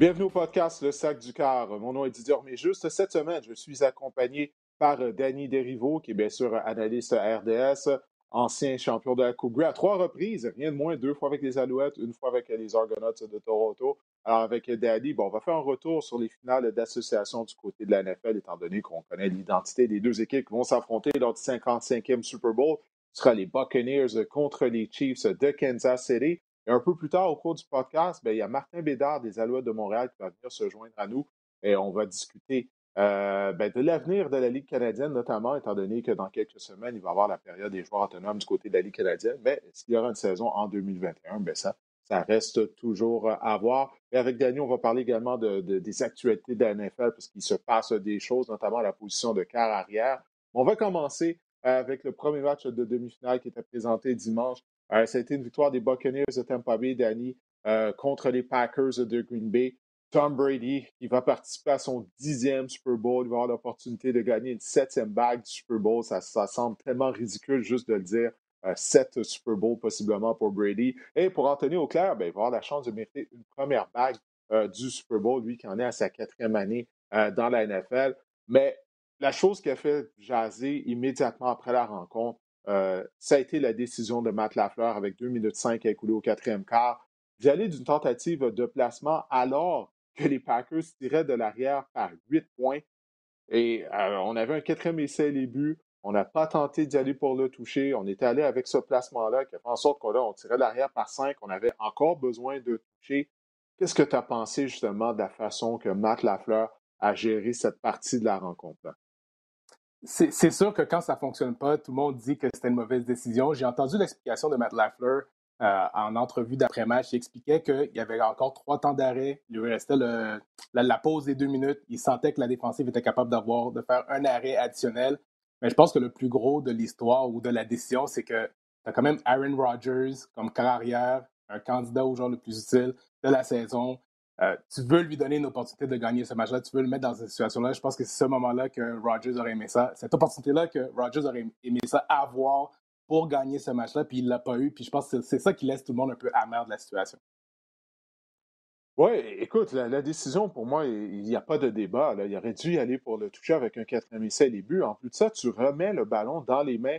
Bienvenue au podcast Le Sac du Car. Mon nom est Didier juste cette semaine, je suis accompagné par euh, Danny Derivo, qui est bien sûr analyste RDS, ancien champion de la Coupe Grey à trois reprises, rien de moins, deux fois avec les Alouettes, une fois avec les Argonauts de Toronto. Alors avec Danny, bon, on va faire un retour sur les finales d'association du côté de la NFL, étant donné qu'on connaît l'identité des deux équipes qui vont s'affronter lors du 55e Super Bowl. Ce sera les Buccaneers contre les Chiefs de Kansas City. Un peu plus tard, au cours du podcast, ben, il y a Martin Bédard des Alouettes de Montréal qui va venir se joindre à nous et on va discuter euh, ben, de l'avenir de la Ligue canadienne, notamment étant donné que dans quelques semaines, il va y avoir la période des joueurs autonomes du côté de la Ligue canadienne. Mais s'il y aura une saison en 2021, ben ça, reste toujours à voir. Et avec Daniel, on va parler également de, des actualités de la NFL parce qu'il se passe des choses, notamment la position de quart arrière. On va commencer avec le premier match de demi-finale qui était présenté dimanche euh, ça a été une victoire des Buccaneers de Tampa Bay, Danny, euh, contre les Packers de Green Bay. Tom Brady, qui va participer à son dixième Super Bowl, il va avoir l'opportunité de gagner une septième bague du Super Bowl. Ça, semble tellement ridicule juste de le dire. Euh, sept Super Bowl possiblement pour Brady. Et pour Anthony Auclair, ben, il va avoir la chance de mériter une première bague du Super Bowl, lui qui en est à sa quatrième année dans la NFL. Mais la chose qui a fait jaser immédiatement après la rencontre, euh, ça a été la décision de Matt Lafleur avec 2 minutes 5 à écouler au quatrième quart d'y aller d'une tentative de placement alors que les Packers tiraient de l'arrière par 8 points. Et euh, on avait un quatrième essai les buts. On n'a pas tenté d'y aller pour le toucher. On était allé avec ce placement-là qui a fait en sorte qu'on on tirait de l'arrière par 5. On avait encore besoin de toucher. Qu'est-ce que tu as pensé justement de la façon que Matt Lafleur a géré cette partie de la rencontre-là? C'est sûr que quand ça ne fonctionne pas, tout le monde dit que c'était une mauvaise décision. J'ai entendu l'explication de Matt Lafleur euh, en entrevue d'après-match. Il expliquait qu'il y avait encore trois temps d'arrêt. Il lui restait la, pause des deux minutes. Il sentait que la défensive était capable de faire un arrêt additionnel. Mais je pense que le plus gros de l'histoire ou de la décision, c'est que tu as quand même Aaron Rodgers comme carrière, un candidat au joueur le plus utile de la saison. Euh, tu veux lui donner une opportunité de gagner ce match-là, tu veux le mettre dans cette situation-là. Je pense que c'est ce moment-là que Rogers aurait aimé ça. Cette opportunité-là que Rogers aurait aimé ça avoir pour gagner ce match-là, puis il ne l'a pas eu. Puis je pense que c'est ça qui laisse tout le monde un peu amer de la situation. Oui, écoute, la, décision, pour moi, il n'y a pas de débat. Il aurait dû y aller pour le toucher avec un quatrième essai début. En plus de ça, tu remets le ballon dans les mains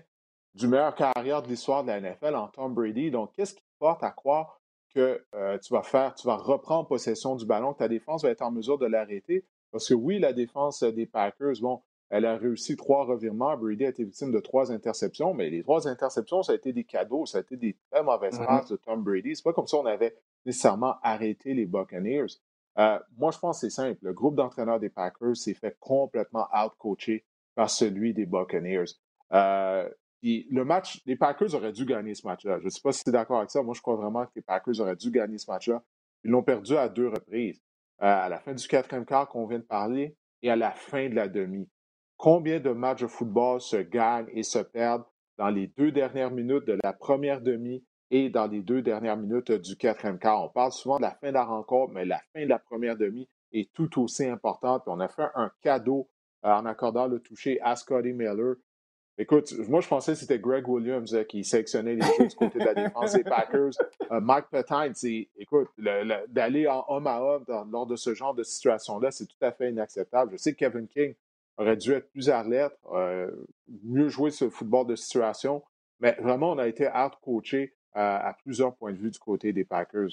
du meilleur carrière de l'histoire de la NFL en Tom Brady. Donc, qu'est-ce qui porte à croire que euh, tu vas faire, tu vas reprendre possession du ballon, que ta défense va être en mesure de l'arrêter. Parce que oui, la défense des Packers, bon, elle a réussi trois revirements. Brady a été victime de trois interceptions, mais les trois interceptions, ça a été des cadeaux, ça a été des très mauvaises mm-hmm. passes de Tom Brady. C'est pas comme si on avait nécessairement arrêté les Buccaneers. Euh, moi, je pense que c'est simple. Le groupe d'entraîneurs des Packers s'est fait complètement out-coacher par celui des Buccaneers. Euh, le match, les Packers auraient dû gagner ce match-là. Je ne sais pas si tu es d'accord avec ça. Moi, je crois vraiment que les Packers auraient dû gagner ce match-là. Ils l'ont perdu à deux reprises. Euh, à la fin du quatrième quart qu'on vient de parler et à la fin de la demi. Combien de matchs de football se gagnent et se perdent dans les deux dernières minutes de la première demi et dans les deux dernières minutes du quatrième quart? On parle souvent de la fin de la rencontre, mais la fin de la première demi est tout aussi importante. on a fait un cadeau euh, en accordant le toucher à Scotty Miller Écoute, moi, je pensais que c'était Greg Williams euh, qui sélectionnait les choses du côté de la défense des Packers. Euh, Mike c'est, écoute, d'aller en homme à homme lors de ce genre de situation-là, c'est tout à fait inacceptable. Je sais que Kevin King aurait dû être plus alerte, euh, mieux jouer ce football de situation, mais vraiment, on a été out-coaché à plusieurs points de vue du côté des Packers.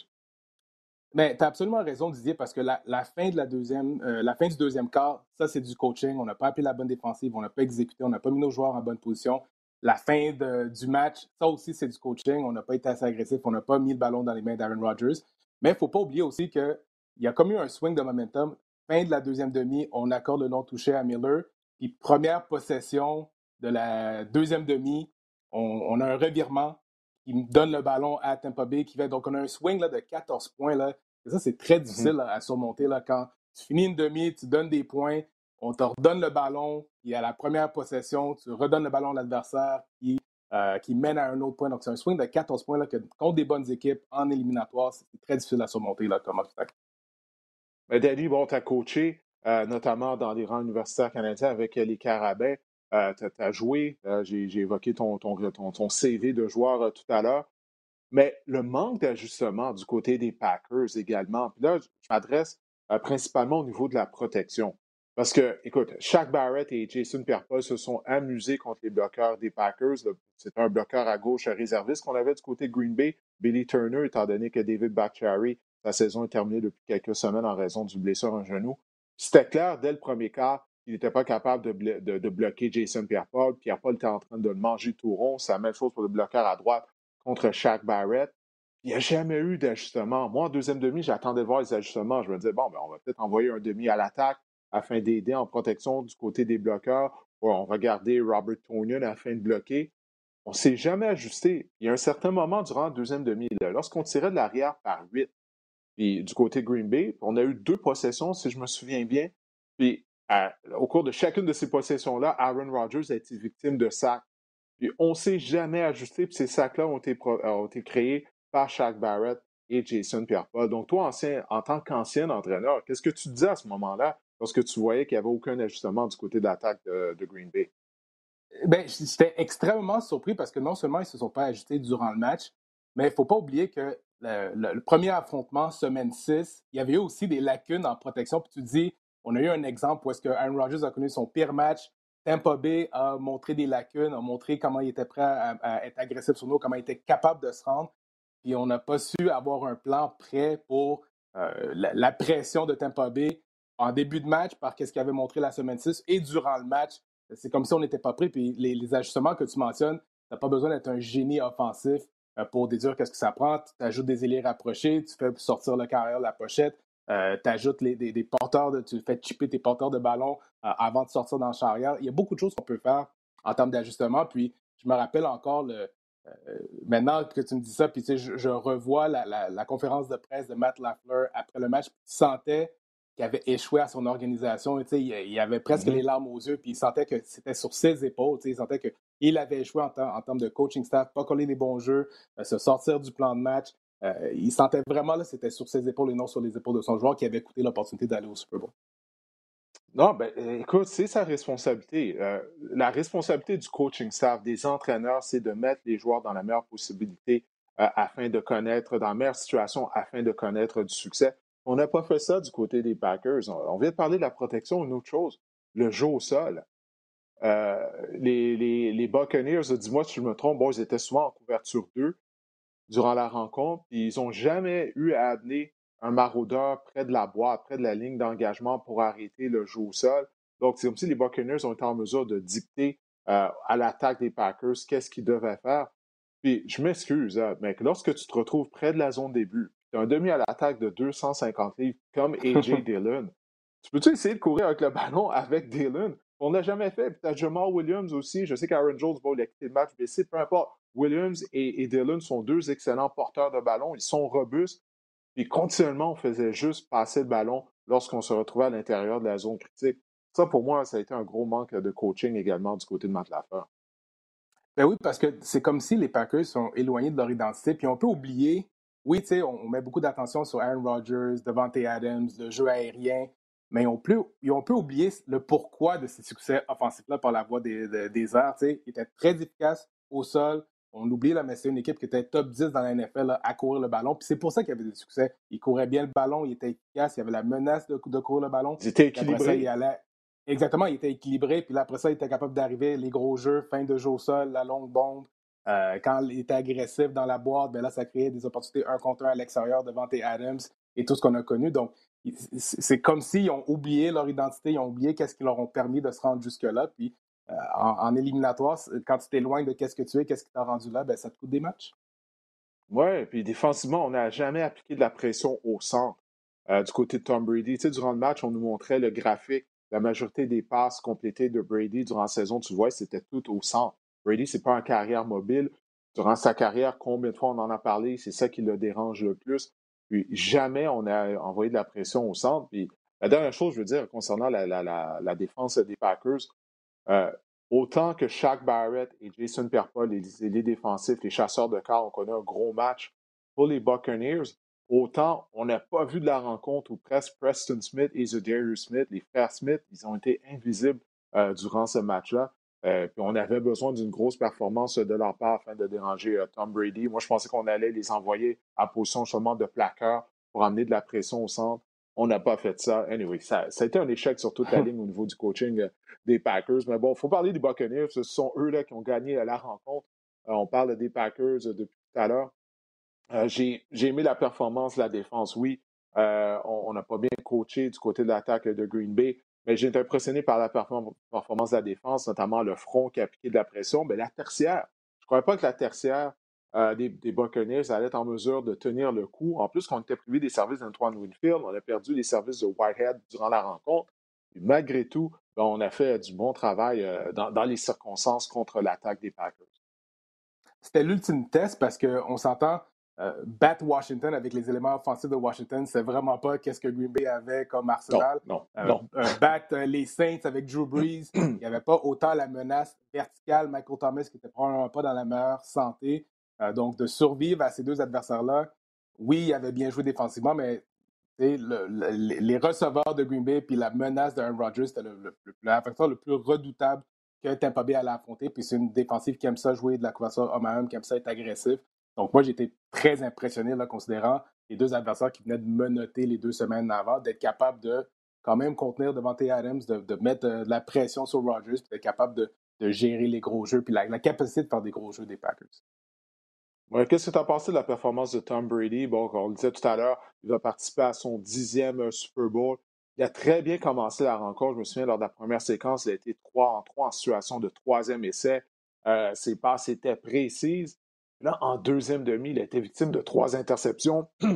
Mais tu as absolument raison, Didier, parce que la, fin de la deuxième, euh, la fin du deuxième quart, ça, c'est du coaching. On n'a pas appelé la bonne défensive, on n'a pas exécuté, on n'a pas mis nos joueurs en bonne position. La fin du match, ça aussi, c'est du coaching. On n'a pas été assez agressif, on n'a pas mis le ballon dans les mains d'Aaron Rodgers. Mais il ne faut pas oublier aussi qu'il y a comme eu un swing de momentum. Fin de la deuxième demi, on accorde le non touché à Miller. Puis première possession de la deuxième demi, on a un revirement il me donne le ballon à Tampa Bay qui va. Donc, on a un swing là, de 14 points. Là. Et ça, c'est très mm-hmm. difficile à surmonter. Là, quand tu finis une demi, tu donnes des points, on te redonne le ballon, et à la première possession, tu redonnes le ballon à l'adversaire qui, euh, qui mène à un autre point. Donc, c'est un swing de 14 points là, que, contre des bonnes équipes en éliminatoire, c'est très difficile à surmonter là, comme obstacle. Mais Danny, bon, tu as coaché, euh, notamment dans les rangs universitaires canadiens avec les Carabins. Euh, tu as, joué, euh, j'ai évoqué ton, CV de joueur euh, tout à l'heure, mais le manque d'ajustement du côté des Packers également. Puis là, je m'adresse principalement au niveau de la protection. Parce que, écoute, Shaq Barrett et Jason Pierre-Paul se sont amusés contre les bloqueurs des Packers. C'est un bloqueur à gauche réserviste qu'on avait du côté de Green Bay. Billy Turner, étant donné que David Bakhtiari, sa saison est terminée depuis quelques semaines en raison du blessure en genou. C'était clair dès le premier quart qu'il n'était pas capable de, bloquer Jason Pierre-Paul. Pierre-Paul était en train de le manger tout rond. C'est la même chose pour le bloqueur à droite contre Shaq Barrett. Il n'y a jamais eu d'ajustement. Moi, en deuxième demi, j'attendais de voir les ajustements. Je me disais, bon, ben, on va peut-être envoyer un demi à l'attaque afin d'aider en protection du côté des bloqueurs. on va garder Robert Tonian afin de bloquer. On ne s'est jamais ajusté. Il y a un certain moment durant le deuxième demi, lorsqu'on tirait de l'arrière par huit, puis du côté Green Bay, on a eu deux possessions, si je me souviens bien. Puis au cours de chacune de ces possessions-là, Aaron Rodgers a été victime de sacs. Puis on ne s'est jamais ajusté, puis ces sacs-là ont été, ont été créés par Shaq Barrett et Jason Pierre-Paul. Donc, toi, ancien, en tant qu'ancien entraîneur, qu'est-ce que tu disais à ce moment-là lorsque tu voyais qu'il n'y avait aucun ajustement du côté de, de, Green Bay? Ben, j'étais extrêmement surpris parce que non seulement ils ne se sont pas ajustés durant le match, mais il ne faut pas oublier que le, premier affrontement, semaine 6, il y avait eu aussi des lacunes en protection. Puis tu dis, on a eu un exemple où est-ce que Aaron Rodgers a connu son pire match. Tampa Bay a montré des lacunes, a montré comment il était prêt à, être agressif sur nous, comment il était capable de se rendre. Puis on n'a pas su avoir un plan prêt pour euh, la, pression de Tampa Bay en début de match par ce qu'il avait montré la semaine 6 et durant le match. C'est comme si on n'était pas prêt. Puis les, ajustements que tu mentionnes, tu n'as pas besoin d'être un génie offensif euh, pour déduire qu'est-ce que ça prend. Tu ajoutes des ailiers rapprochés, tu fais sortir le carrière de la pochette, euh, tu ajoutes des, porteurs, de, tu fais chipper tes porteurs de ballon avant de sortir dans le charrière. Il y a beaucoup de choses qu'on peut faire en termes d'ajustement. Puis je me rappelle encore le, euh, maintenant que tu me dis ça, puis je, revois la, conférence de presse de Matt Lafleur après le match, il sentait qu'il avait échoué à son organisation. Il, il avait presque mm-hmm. les larmes aux yeux, puis il sentait que c'était sur ses épaules. Il sentait qu'il avait échoué en, en, termes de coaching staff, pas coller les bons jeux, euh, se sortir du plan de match. Euh, il sentait vraiment que c'était sur ses épaules et non sur les épaules de son joueur qui avait coûté l'opportunité d'aller au Super Bowl. Non, ben, euh, écoute, c'est sa responsabilité. Euh, la responsabilité du coaching staff, des entraîneurs, c'est de mettre les joueurs dans la meilleure possibilité afin de connaître, dans la meilleure situation afin de connaître du succès. On n'a pas fait ça du côté des Packers. On, vient de parler de la protection, une autre chose, le jeu au sol. les, les, les, Buccaneers, dis-moi si je me trompe, bon, ils étaient souvent en couverture 2 durant la rencontre, puis ils n'ont jamais eu à amener un maraudeur près de la boîte, près de la ligne d'engagement pour arrêter le jeu au sol. Donc, c'est comme si les Buccaneers ont été en mesure de dicter euh, à l'attaque des Packers qu'est-ce qu'ils devaient faire. Puis, je m'excuse, hein, mais lorsque tu te retrouves près de la zone début, tu as un demi à l'attaque de 250 livres comme A.J. Dillon, tu peux-tu essayer de courir avec le ballon avec Dillon? On n'a jamais fait. Puis, tu as Jamal Williams aussi. Je sais qu'Aaron Jones va quitter le match, mais c'est peu importe. Williams et, et Dillon sont deux excellents porteurs de ballon. Ils sont robustes. Puis continuellement, on faisait juste passer le ballon lorsqu'on se retrouvait à l'intérieur de la zone critique. Ça, pour moi, ça a été un gros manque de coaching également du côté de Matt Lafleur. Ben oui, parce que c'est comme si les Packers sont éloignés de leur identité. Puis on peut oublier, oui, tu sais, on, met beaucoup d'attention sur Aaron Rodgers, Devante Adams, le jeu aérien, mais on peut, on peut oublier le pourquoi de ces succès offensifs-là par la voie des, des, airs. Il était très efficace au sol, on oublie, là, mais c'est une équipe qui était top 10 dans la NFL à courir le ballon. Puis c'est pour ça qu'il y avait des succès. Il courait bien le ballon, il était efficace, il y avait la menace de, courir le ballon. Il était équilibré. Exactement, il était équilibré. Puis après ça, il était capable d'arriver les gros jeux, fin de jeu au sol, la longue bombe. Euh, quand il était agressif dans la boîte, ben là, ça créait des opportunités un contre un à l'extérieur devant tes Adams et tout ce qu'on a connu. Donc, c'est comme s'ils ont oublié leur identité, ils ont oublié qu'est-ce qui leur ont permis de se rendre jusque-là. Puis euh, en, éliminatoire, quand tu t'éloignes de qu'est-ce que tu es, qu'est-ce qui t'a rendu là, ben, ça te coûte des matchs. Oui, puis défensivement, on n'a jamais appliqué de la pression au centre euh, du côté de Tom Brady. Tu sais, durant le match, on nous montrait le graphique. La majorité des passes complétées de Brady durant la saison, tu vois, c'était tout au centre. Brady, c'est pas un carrière mobile. Durant sa carrière, combien de fois on en a parlé, c'est ça qui le dérange le plus. Puis jamais on a envoyé de la pression au centre. Puis la dernière chose, je veux dire, concernant la, la défense des Packers, euh, autant que Shaq Barrett et Jason Pierre-Paul, les, défensifs, les chasseurs de corps, ont connu un gros match pour les Buccaneers, autant on n'a pas vu de la rencontre où presque Preston Smith et Smith, les frères Smith, ils ont été invisibles euh, durant ce match-là. Euh, on avait besoin d'une grosse performance de leur part afin de déranger Tom Brady. Moi, je pensais qu'on allait les envoyer à position seulement de plaqueur pour amener de la pression au centre. On n'a pas fait ça. Anyway, ça, ça, a été un échec sur toute la ligne au niveau du coaching des Packers. Mais bon, il faut parler des Buccaneers. Ce sont eux là, qui ont gagné la rencontre. on parle des Packers depuis tout à l'heure. J'ai aimé la performance de la défense, oui. on n'a pas bien coaché du côté de l'attaque de Green Bay. Mais j'ai été impressionné par la performance de la défense, notamment le front qui a appliqué de la pression. Mais la tertiaire, je ne croyais pas que la tertiaire euh, des, des, Buccaneers allait être en mesure de tenir le coup. En plus, quand on était privé des services d'Antoine Winfield, on a perdu les services de Whitehead durant la rencontre. Et malgré tout, ben, on a fait du bon travail euh, dans, dans, les circonstances contre l'attaque des Packers. C'était l'ultime test parce qu'on s'entend, euh, battre Washington avec les éléments offensifs de Washington, c'est vraiment pas qu'est-ce que Green Bay avait comme arsenal. Non, non, euh, battre euh, les Saints avec Drew Brees, il n'y avait pas autant la menace verticale. Michael Thomas qui était probablement pas dans la meilleure santé. Donc, de survivre à ces deux adversaires-là, oui, il avait bien joué défensivement, mais les receveurs de Green Bay puis la menace d'Aaron Rodgers, c'était le, le, le, plus redoutable que Tampa Bay allait affronter. Puis c'est une défensive qui aime ça jouer de la couverture homme à homme, qui aime ça être agressif. Donc, moi, j'étais très impressionné, là, considérant les deux adversaires qui venaient de menoter les deux semaines avant, d'être capable de quand même contenir devant T. Adams, de, mettre euh, de la pression sur Rodgers, puis d'être capable de, gérer les gros jeux, puis la, capacité de faire des gros jeux des Packers. Qu'est-ce que tu as pensé de la performance de Tom Brady? Bon, on le disait tout à l'heure, il va participer à son dixième euh, Super Bowl. Il a très bien commencé la rencontre. Je me souviens, lors de la première séquence, il a été 3 en 3 en situation de troisième essai. Euh, ses passes étaient précises. Là, en deuxième demi, il a été victime de trois interceptions.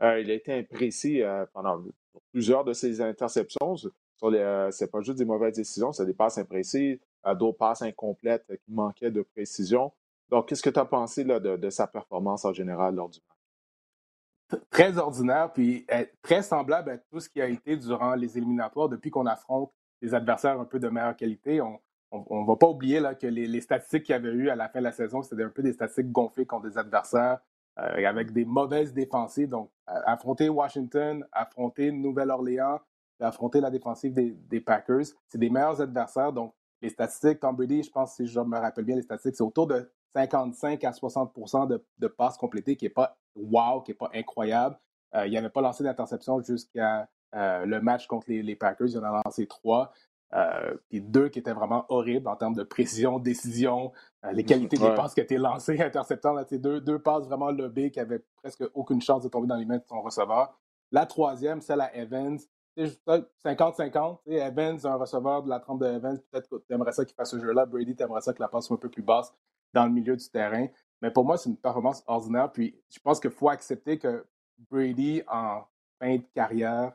Euh, il a été imprécis pendant plusieurs de ses interceptions. Ce n'est pas juste des mauvaises décisions, c'est des passes imprécises, d'autres passes incomplètes qui manquaient de précision. Donc, qu'est-ce que tu as pensé là, de, sa performance en général lors du match? Très ordinaire, puis très semblable à tout ce qui a été durant les éliminatoires depuis qu'on affronte des adversaires un peu de meilleure qualité. On, ne va pas oublier là, que les, statistiques qu'il y avait eu à la fin de la saison, c'était un peu des statistiques gonflées contre des adversaires euh, avec des mauvaises défensives. Donc, affronter Washington, affronter Nouvelle-Orléans, affronter la défensive des, Packers, c'est des meilleurs adversaires. Donc, les statistiques, Tom Brady, je pense, si je me rappelle bien les statistiques, c'est autour de 55 à 60% de, passes complétées, qui n'est pas wow, qui n'est pas incroyable. Euh, il n'avait pas lancé d'interception jusqu'à euh, le match contre les, les, Packers. Il en a lancé trois. Euh, puis deux qui étaient vraiment horribles en termes de précision, décision, euh, les qualités des passes qui étaient lancées, interceptant. Là, deux, deux passes vraiment lobées qui avaient presque aucune chance de tomber dans les mains de son receveur. La troisième, celle à Evans. 50-50. Evans, un receveur de la trempe de Evans, peut-être que tu aimerais ça qu'il fasse ce jeu-là. Brady, tu aimerais ça que la passe soit un peu plus basse dans le milieu du terrain. Mais pour moi, c'est une performance ordinaire. Puis je pense qu'il faut accepter que Brady, en fin de carrière,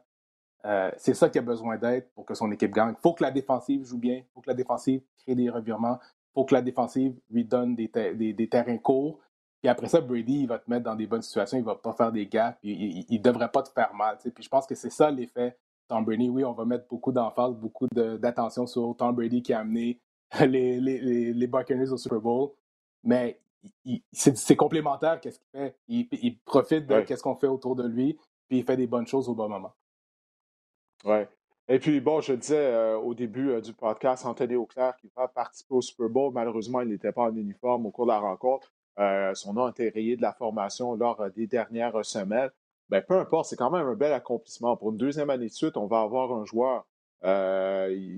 euh, c'est ça qui a besoin d'être pour que son équipe gagne. Il faut que la défensive joue bien, il faut que la défensive crée des revirements, il faut que la défensive lui donne des, des, terrains courts. Puis après ça, Brady, il va te mettre dans des bonnes situations, il ne va pas faire des gaps, il ne devrait pas te faire mal. Puis je pense que c'est ça l'effet Tom Brady. Oui, on va mettre beaucoup d'emphase, beaucoup d'attention sur Tom Brady qui a amené les, les Buccaneers au Super Bowl, mais c'est complémentaire qu'est-ce qu'il fait. Il, profite de ce qu'on fait autour de lui, puis il fait des bonnes choses au bon moment. Oui. Et puis, bon, je disais euh, au début euh, du podcast, Anthony Auclair qui va participer au Super Bowl. Malheureusement, il n'était pas en uniforme au cours de la rencontre. Euh, son nom a été rayé de la formation lors des dernières semaines. Ben, peu importe, c'est quand même un bel accomplissement. Pour une deuxième année de suite, on va avoir un joueur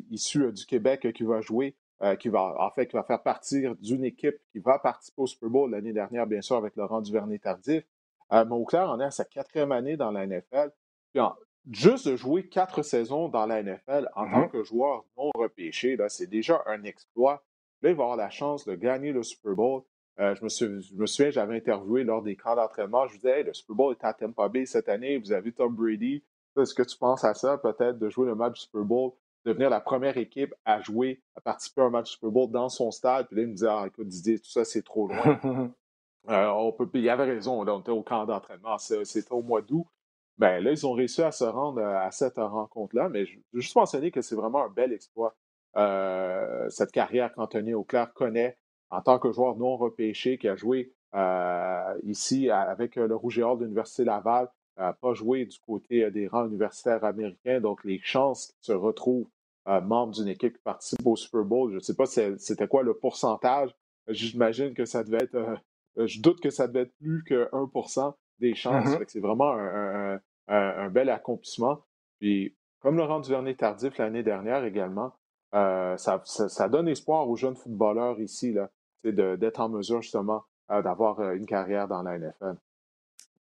issu du Québec qui va jouer, qui va, en fait, qui va faire partir d'une équipe qui va participer au Super Bowl l'année dernière, bien sûr, avec Laurent Duvernay-Tardif. mais Auclair en est à sa quatrième année dans la NFL. Puis juste de jouer quatre saisons dans la NFL en tant mm-hmm. que joueur non repêché, c'est déjà un exploit. Là, il va avoir la chance de gagner le Super Bowl. Euh, je, me souviens, j'avais interviewé lors des camps d'entraînement. Je vous disais, le Super Bowl est à Tampa Bay cette année. Vous avez Tom Brady. Est-ce que tu penses à ça, peut-être, de jouer le match du Super Bowl, devenir la première équipe à jouer, à participer à un match Super Bowl dans son stade? Puis là, il me disait, ah, écoute, Didier, tout ça, c'est trop loin. Euh, on peut, il avait raison, on était au camp d'entraînement. C'était au mois d'août. Ben là, ils ont réussi à se rendre euh, à cette rencontre-là, mais je veux juste mentionner que c'est vraiment un bel exploit, euh, cette carrière qu'Anthony Auclair connaît en tant que joueur non repêché qui a joué euh, ici avec le Rouge et Or de l'Université Laval, n'a pas joué du côté des rangs universitaires américains, donc les chances qu'il se retrouve membre d'une équipe qui participe au Super Bowl, je ne sais pas c'était quoi le pourcentage, j'imagine que ça devait être, je doute que ça devait être plus que 1% des chances. Mm-hmm. C'est vraiment un, un, bel accomplissement. Puis, comme Laurent Duvernay-Tardif l'année dernière également, euh, ça, ça, donne espoir aux jeunes footballeurs ici là, d'être en mesure justement euh, d'avoir euh, une carrière dans la NFL.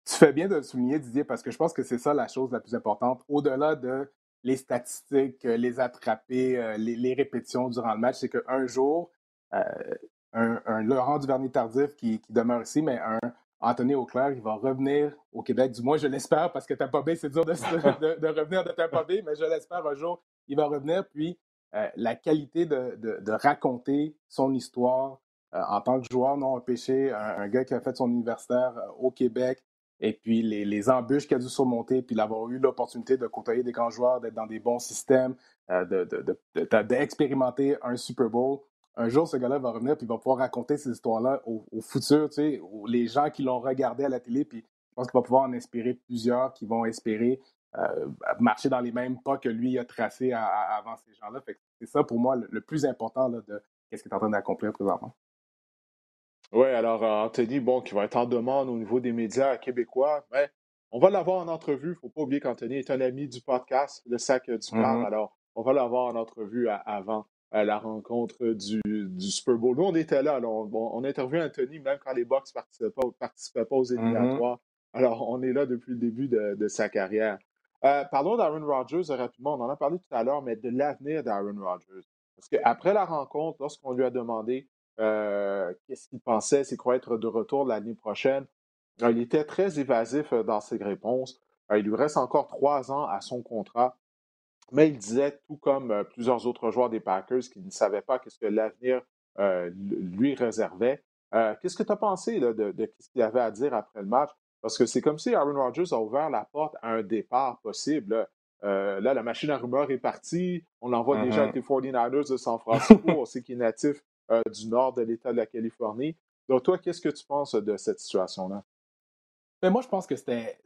Tu fais bien de le souligner, Didier, parce que je pense que c'est ça la chose la plus importante. Au-delà de les statistiques, les attraper, les, répétitions durant le match, c'est qu'un jour, un, Laurent Duvernay-Tardif qui, demeure ici, mais un Anthony Auclair, il va revenir au Québec. Du moins, je l'espère, parce que Tampa Bay, c'est dur de, de, revenir de Tampa Bay, mais je l'espère un jour, il va revenir. Puis, euh, la qualité de, raconter son histoire euh, en tant que joueur non empêché, un, un, gars qui a fait son universitaire euh, au Québec, et puis les, les embûches qu'il a dû surmonter, puis d'avoir eu l'opportunité de côtoyer des grands joueurs, d'être dans des bons systèmes, d'expérimenter un Super Bowl un jour, ce gars-là va revenir puis va pouvoir raconter ces histoires-là au, futur, tu sais, les gens qui l'ont regardé à la télé, puis je pense qu'il va pouvoir en inspirer plusieurs qui vont espérer euh, marcher dans les mêmes pas que lui a tracé avant ces gens-là. c'est ça pour moi le, plus important de ce qu'il est en train d'accomplir présentement. Oui, alors euh, Anthony, bon, qui va être en demande au niveau des médias québécois, mais on va l'avoir en entrevue. Il ne faut pas oublier qu'Anthony est un ami du podcast, le sac du mm Alors, on va l'avoir en entrevue avant à la rencontre du, du, Super Bowl. Nous, on était là. on, on, interviewé Anthony même quand les Bucks ne participaient, pas aux mm-hmm. éliminatoires. Alors, on est là depuis le début de, sa carrière. Euh, parlons d'Aaron Rodgers rapidement. On en a parlé tout à l'heure, mais de l'avenir d'Aaron Rodgers. Parce qu'après la rencontre, lorsqu'on lui a demandé euh, qu'est-ce qu'il pensait, c'est quoi être de retour l'année prochaine, euh, il était très évasif dans ses réponses. il lui reste encore trois ans à son contrat. Mais il disait, tout comme euh, plusieurs autres joueurs des Packers, qu'il ne savaient pas qu'est-ce que l'avenir euh, lui réservait. Euh, qu'est-ce que tu as pensé de, ce qu'il avait à dire après le match? Parce que c'est comme si Aaron Rodgers a ouvert la porte à un départ possible. là, la machine à rumeurs est partie. On l'envoie déjà avec les 49ers de San Francisco. on sait qu'il est natif du nord de l'État de la Californie. Donc, toi, qu'est-ce que tu penses de cette situation-là? Ben, moi, je pense que c'était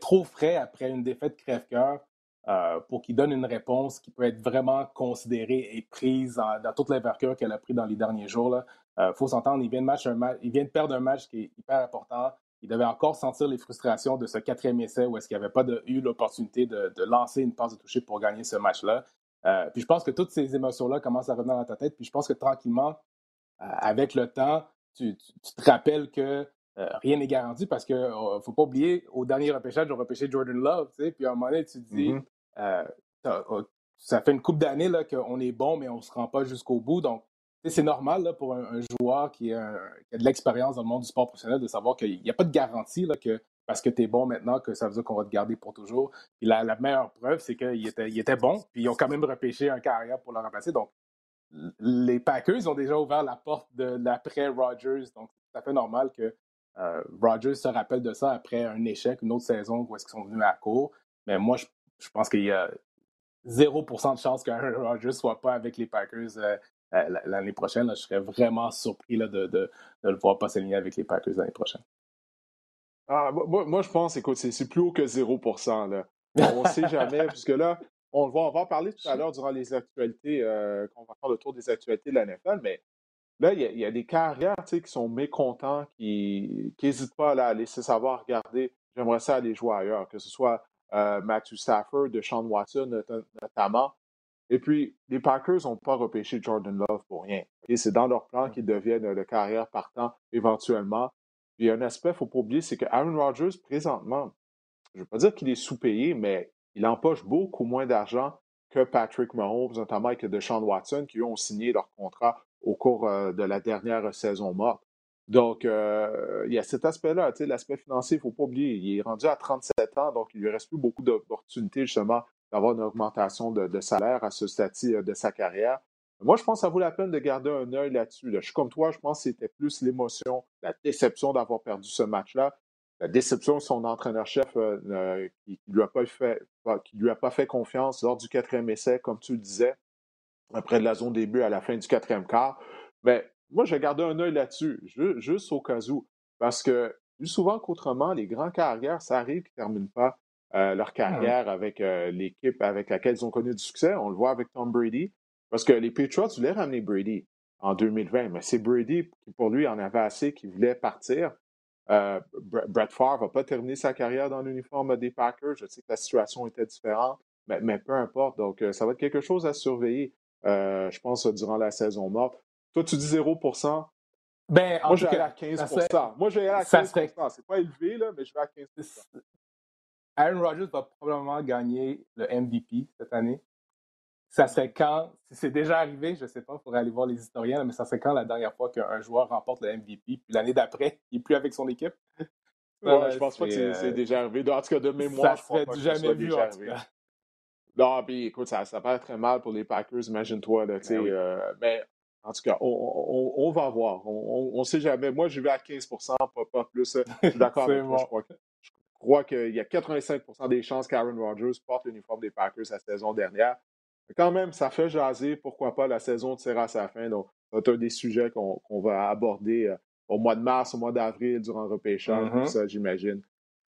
trop frais après une défaite crève-cœur. Euh, pour qu'il donne une réponse qui peut être vraiment considérée et prise dans toute l'envergure qu'elle a pris dans les derniers jours. Il euh, faut s'entendre, il vient de perdre un match qui est hyper important. Il devait encore sentir les frustrations de ce quatrième essai où est-ce qu'il n'avait pas eu l'opportunité de, lancer une passe de toucher pour gagner ce match-là. Euh, puis je pense que toutes ces émotions-là commencent à revenir dans ta tête. Puis je pense que tranquillement, avec le temps, tu, te rappelles que rien n'est garanti parce qu'il ne faut pas oublier, au dernier repêchage, on repêché Jordan Love, puis à un moment donné, tu te dis, mm-hmm. Euh, oh, ça fait une couple d'années qu'on est bon, mais on ne se rend pas jusqu'au bout. Donc, c'est normal là, pour un, joueur qui, a de l'expérience dans le monde du sport professionnel de savoir qu'il n'y a pas de garantie là, que parce que tu es bon maintenant, que ça veut dire qu'on va te garder pour toujours. Puis la, meilleure preuve, c'est qu'il était, il était bon, puis ils ont quand même repêché un carrière pour le remplacer. Donc, les Packers ont déjà ouvert la porte de l'après Rodgers. Donc, c'est tout à fait normal que euh, Rodgers se rappelle de ça après un échec, une autre saison où est-ce qu'ils sont venus à court. Mais moi, je pense qu'il y a 0% de chance qu'Aaron Rodgers ne soit pas avec les Packers euh, euh, l'année prochaine. je serais vraiment surpris de, de, de, le voir pas s'aligner avec les Packers l'année prochaine. Ah, moi, je pense, écoute, c'est plus haut que 0%. Là. On ne sait jamais, puisque là, on va, on va en parler tout à l'heure durant les actualités, euh, qu'on va faire le tour des actualités de la NFL, mais là, il y, a des carrières qui sont mécontents, qui n'hésitent pas à laisser savoir, regarder, j'aimerais ça aller jouer ailleurs, que ce soit euh, Matthew Stafford, de Sean Watson notamment. Et puis, les Packers n'ont pas repêché Jordan Love pour rien. Et c'est dans leur plan qu'ils deviennent le carrière partant éventuellement. Puis, un aspect, il ne faut pas oublier, c'est que Aaron Rodgers, présentement, je ne veux pas dire qu'il est sous-payé, mais il empoche beaucoup moins d'argent que Patrick Mahomes, notamment avec Sean Watson, qui ont signé leur contrat au cours euh, de la dernière saison morte. Donc, euh, il y a cet aspect-là, l'aspect financier, il ne faut pas oublier. Il est rendu à 37 ans, donc il lui reste plus beaucoup d'opportunités justement d'avoir une augmentation de, salaire à ce statut euh, de sa carrière. Moi, je pense que ça vaut la peine de garder un œil là-dessus. Je suis comme toi, je pense que c'était plus l'émotion, la déception d'avoir perdu ce match-là, la déception de son entraîneur-chef euh, qui ne lui, a pas fait, lui a pas fait confiance lors du quatrième essai, comme tu le disais, après de la zone début à la fin du quatrième quart. Mais moi, je vais garder un œil là-dessus, juste au cas où. Parce que plus souvent qu'autrement, les grands carrières, ça arrive qu'ils ne terminent pas euh, leur ah carrière avec euh, l'équipe avec laquelle ils ont connu du succès. On le voit avec Tom Brady. Parce que les Patriots voulaient ramener Brady en 2020, mais c'est Brady qui, pour lui, en avait assez, qui voulait partir. Brett Favre va pas terminer sa carrière dans l'uniforme des Packers. Je sais que la situation était différente, mais, mais peu importe. Donc, ça va être quelque chose à surveiller, je pense, durant la saison morte. Toi, tu dis 0% ben, Moi, je vais aller à 15% Moi, je vais aller à 15% C'est pas élevé, là, mais je vais à 15% Aaron Rodgers va probablement gagner le MVP cette année. Ça serait quand, si c'est déjà arrivé, je ne sais pas, il faudrait aller voir les historiens, mais ça serait quand la dernière fois qu'un joueur remporte le MVP, puis l'année d'après, il n'est plus avec son équipe? Ouais, je pense pas que c'est euh, déjà arrivé. En tout cas, de mémoire, ça serait du jamais vu, cas. Non, puis écoute, ça, ça être très mal pour les Packers, imagine-toi. Ben euh, mais en tout cas, on, va voir. On ne sait jamais. Moi, je vais à 15% pas, plus. Je suis d'accord avec. Je crois, qu'il y a 85% des chances qu'Aaron Rodgers porte l'uniforme des Packers la saison dernière. Quand même, ça fait jaser. Pourquoi pas? La saison tire à sa fin. Donc, c'est un des sujets qu'on va aborder euh, au mois de mars, au mois d'avril, durant le repêchage, mm-hmm. ça, j'imagine.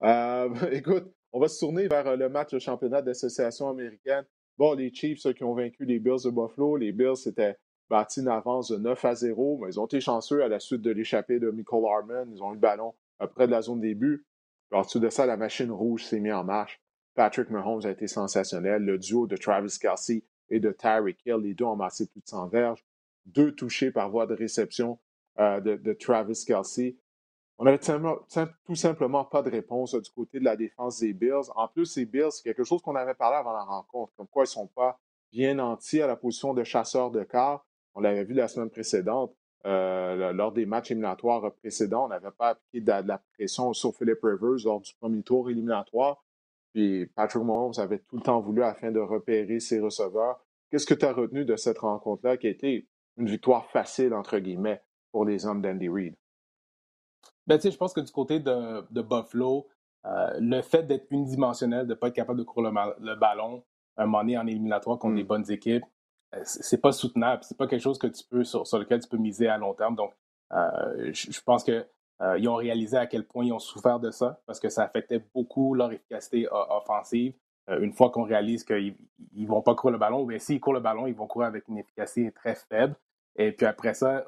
Euh, écoute, on va se tourner vers euh, le match de championnat d'association américaine. Bon, les Chiefs, ceux qui ont vaincu les Bills de Buffalo, les Bills c'était bâti une avance de 9 à 0, mais ils ont été chanceux à la suite de l'échappée de Michael Harmon. Ils ont eu le ballon près de la zone des buts. En dessous de ça, la machine rouge s'est mise en marche. Patrick Mahomes a été sensationnel. Le duo de Travis Kelsey et de Tyreek Hill, les deux ont massé plus de 100 verges. Deux touchés par voie de réception euh, de, Travis Kelsey. On n'avait tout simplement pas de réponse du côté de la défense des Bills. En plus, ces Bills, c'est quelque chose qu'on avait parlé avant la rencontre, comme quoi ils ne sont pas bien entiers à la position de chasseur de quart. On l'avait vu la semaine précédente. Euh, lors des matchs éliminatoires précédents, on n'avait pas appliqué de, la pression sur Philip Rivers lors du premier tour éliminatoire. Puis Patrick Mahomes avait tout le temps voulu afin de repérer ses receveurs. Qu'est-ce que tu as retenu de cette rencontre-là qui a été une victoire facile, entre guillemets, pour les hommes d'Andy Reid? Ben, je pense que du côté de, Buffalo, euh, le fait d'être unidimensionnel, de ne pas être capable de courir le, ballon, un moment donné en éliminatoire contre des mm. bonnes équipes, euh, c'est pas soutenable. C'est pas quelque chose que tu peux sur, lequel tu peux miser à long terme. Donc, euh, je, pense qu'ils euh, ont réalisé à quel point ils ont souffert de ça parce que ça affectait beaucoup leur efficacité offensive. une fois qu'on réalise qu'ils ne vont pas courir le ballon, ou bien s'ils courent le ballon, ils vont courir avec une efficacité très faible. Et puis après ça,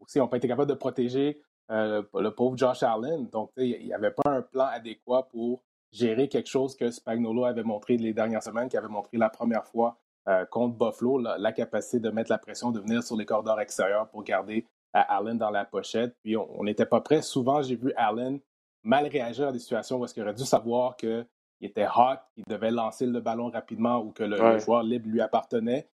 aussi, ils n'ont pas été capables de protéger le pauvre Josh Allen. Donc, il n'y avait pas un plan adéquat pour gérer quelque chose que Spagnolo avait montré les dernières semaines, qui avait montré la première fois euh, contre Buffalo, la, capacité de mettre la pression, de venir sur les corridors extérieurs pour garder euh, Allen dans la pochette. Puis on n'était pas prêt. Souvent, j'ai vu Allen mal réagir à des situations où est-ce qu'il aurait dû savoir qu'il était hot, qu'il devait lancer le ballon rapidement ou que le, joueur libre lui appartenait.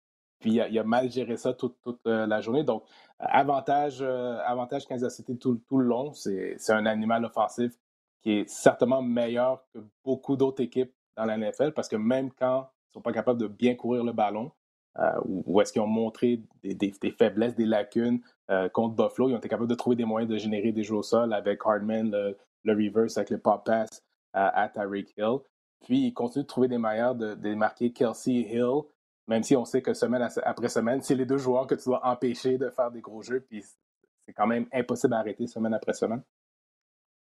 Puis il a, mal géré ça toute, euh, la journée. Donc, avantage, avantage Kansas City tout, tout le long. C'est un animal offensif qui est certainement meilleur que beaucoup d'autres équipes dans la NFL parce que même quand sont pas capables de bien courir le ballon, euh, ou, est-ce qu'ils ont montré des, faiblesses, des lacunes euh, contre Buffalo. Ils ont été capables de trouver des moyens de générer des jeux au sol avec Hardman, le, reverse, avec le pop pass euh, à Tyreek Hill. Puis ils continuent de trouver des manières de, démarquer Kelsey Hill, même si on sait que semaine après semaine, c'est les deux joueurs que tu dois empêcher de faire des gros jeux. Puis c'est quand même impossible d'arrêter semaine après semaine.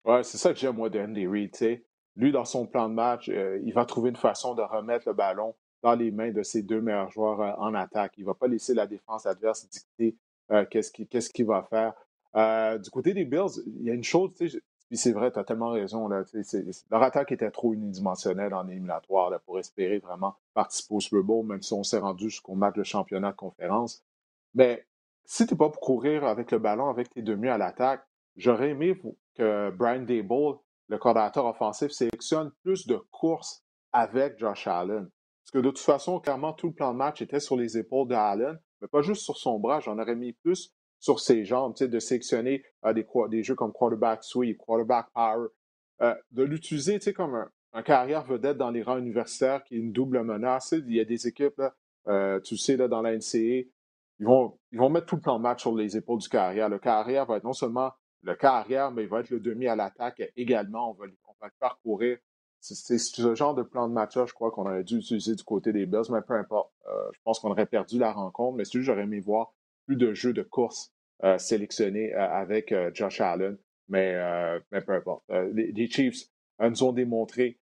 Ouais, c'est ça que j'aime, moi, de Andy Reid. Lui, dans son plan de match, il va trouver une façon de remettre le ballon dans les mains de ses deux meilleurs joueurs euh, en attaque. Il ne va pas laisser la défense adverse dicter euh, qu'est-ce qu'il va faire. du côté des Bills, il y a une chose, puis c'est vrai, tu as tellement raison. Là, leur attaque était trop unidimensionnelle en éliminatoire là, pour espérer vraiment participer au Super Bowl, même si on s'est rendu jusqu'au match de championnat de conférence. Mais si tu n'es pas pour courir avec le ballon, avec tes demi à l'attaque, j'aurais aimé que Brian Dable le coordinateur offensif sélectionne plus de courses avec Josh Allen. Que de toute façon, clairement, tout le plan de match était sur les épaules d'Allen, mais pas juste sur son bras. J'en aurais mis plus sur ses jambes, de sélectionner euh, des, jeux comme quarterback sweep, quarterback power, euh, de l'utiliser comme un, carrière vedette dans les rangs universitaires qui est une double menace. Il y a des équipes, euh, tu sais, là, dans la NCA, ils vont, ils vont mettre tout le plan de match sur les épaules du carrière. Le carrière va être non seulement le carrière, mais il va être le demi à l'attaque également. On va, on va le parcourir. C'est ce genre de plan de match je crois, qu'on aurait dû utiliser du côté des Bills, mais peu importe. Euh, je pense qu'on aurait perdu la rencontre, mais j'aurais aimé voir plus de jeux de course euh, sélectionnés euh, avec Josh Allen, mais, mais peu importe. Les, Chiefs nous ont démontré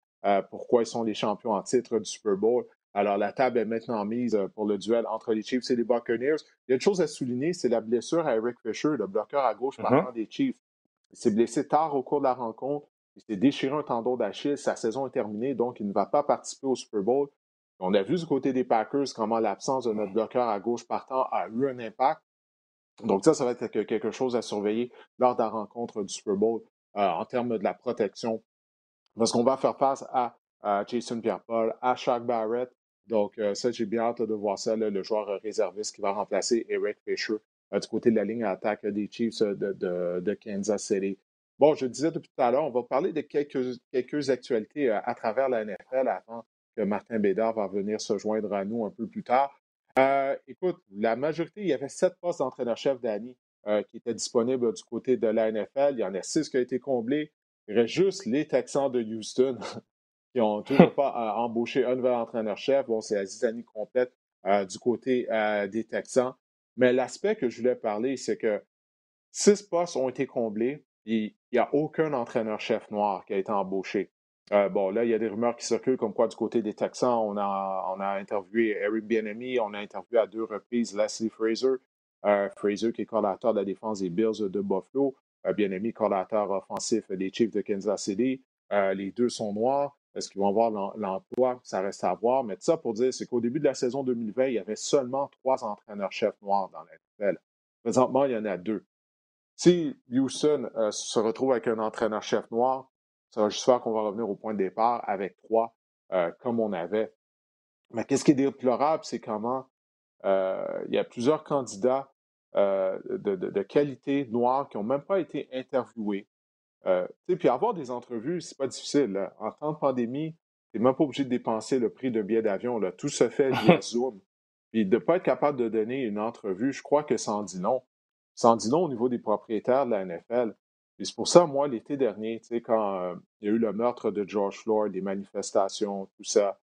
pourquoi ils sont les champions en titre du Super Bowl. Alors, la table est maintenant mise pour le duel entre les Chiefs et les Buccaneers. Il y a une chose à souligner, c'est la blessure à Eric Fisher, le bloqueur à gauche mm-hmm. partant des Chiefs. Il s'est blessé tard au cours de la rencontre. Il s'est déchiré un tendon d'Achille. Sa saison est terminée, donc il ne va pas participer au Super Bowl. On a vu du côté des Packers comment l'absence de notre bloqueur à gauche partant a eu un impact. Donc ça, ça va être quelque chose à surveiller lors de la rencontre du Super Bowl euh, en termes de la protection. Parce qu'on va faire face à, Jason Pierre-Paul, à Shaq Barrett. Donc euh, ça, j'ai bien hâte de voir ça, le joueur réserviste qui va remplacer Eric Fisher euh, du côté de la ligne à attaque des Chiefs de, Kansas City. Bon, je disais depuis tout à l'heure, on va parler de quelques, quelques actualités à travers la NFL avant que Martin Bédard va venir se joindre à nous un peu plus tard. Euh, écoute, la majorité, il y avait sept postes d'entraîneur-chef d'Annie euh, qui étaient disponibles du côté de la NFL. Il y en a six qui ont été comblés. Il reste juste les Texans de Houston qui n'ont toujours pas euh, embauché un nouvel entraîneur-chef. Bon, c'est la zizanie complète du côté des Texans. Mais l'aspect que je voulais parler, c'est que six postes ont été comblés. Il n'y a aucun entraîneur-chef noir qui a été embauché. Euh, bon, là, il y a des rumeurs qui circulent comme quoi du côté des Texans, on a, interviewé Eric Bienemy, on a interviewé à deux reprises Leslie Fraser, euh, Fraser qui est coordinateur de la défense des Bills de Buffalo, euh, Bienemy, offensif des Chiefs de Kansas City. les deux sont noirs. Est-ce qu'ils vont avoir l'emploi? Ça reste à voir. Mais ça pour dire, c'est qu'au début de la saison 2020, il y avait seulement trois entraîneurs-chefs noirs dans la NFL. Présentement, il y en a deux. Si Houston se retrouve avec un entraîneur-chef noir, ça va juste faire qu'on va revenir au point de départ avec trois, euh, comme on avait. Mais qu'est-ce qui est déplorable, c'est comment euh, il y a plusieurs candidats euh, de, qualité noire qui n'ont même pas été interviewés. puis avoir des entrevues, c'est pas difficile. En temps de pandémie, tu n'es même pas obligé de dépenser le prix d'un billet d'avion. Tout se fait via Zoom. Puis de ne pas être capable de donner une entrevue, je crois que ça en dit non. Ça en dit non au niveau des propriétaires de la NFL. Et c'est pour ça, moi, l'été dernier, quand euh, il y a eu le meurtre de George Floyd, des manifestations, tout ça,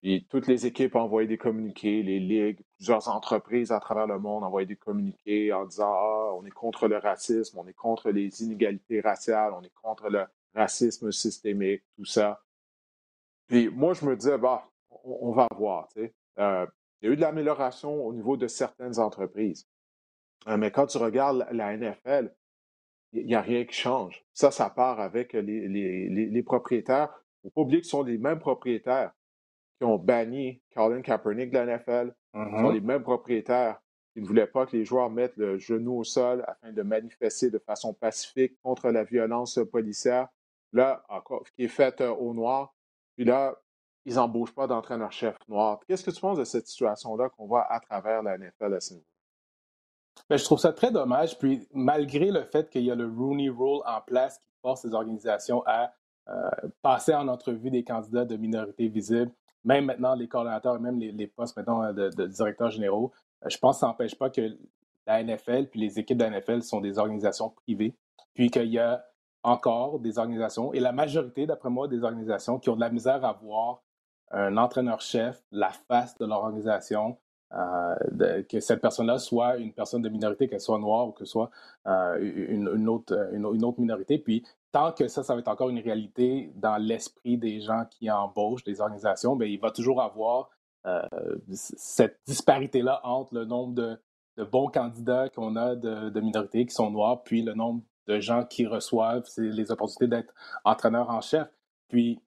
puis toutes les équipes ont envoyé des communiqués, les ligues, plusieurs entreprises à travers le monde ont envoyé des communiqués en disant Ah, on est contre le racisme, on est contre les inégalités raciales, on est contre le racisme systémique, tout ça. Puis moi, je me disais, bah, on, va voir. Euh, il y a eu de l'amélioration au niveau de certaines entreprises. Euh, mais quand tu regardes la NFL, il n'y a rien qui change. Ça, ça part avec les, les, les, propriétaires. Il ne faut pas oublier que ce sont les mêmes propriétaires qui ont banni Colin Kaepernick de la NFL. Ce sont mm-hmm. les mêmes propriétaires qui ne voulaient pas que les joueurs mettent le genou au sol afin de manifester de façon pacifique contre la violence policière. Là, encore, qui est faite euh, au noir. Puis là, ils n'embauchent pas d'entraîneur-chef noir. Qu'est-ce que tu penses de cette situation-là qu'on voit à travers la NFL à ce niveau? Ben, je trouve ça très dommage. Puis, malgré le fait qu'il y a le Rooney Rule en place qui force les organisations à euh, passer en entrevue des candidats de minorités visibles, même maintenant les coordonnateurs et même les, postes maintenant de, directeurs généraux, euh, je pense que ça n'empêche pas que la NFL puis les équipes de la NFL sont des organisations privées, puis qu'il y a encore des organisations, et la majorité, d'après moi, des organisations qui ont de la misère à voir un entraîneur-chef, la face de leur organisation, euh, que cette personne-là soit une personne de minorité, qu'elle soit noire ou que soit euh, une, autre, une, autre minorité. Puis tant que ça, ça va être encore une réalité dans l'esprit des gens qui embauchent des organisations, bien, il va toujours avoir euh, cette disparité-là entre le nombre de, bons candidats qu'on a de, de, minorités qui sont noirs, puis le nombre de gens qui reçoivent les opportunités d'être entraîneur en chef. Puis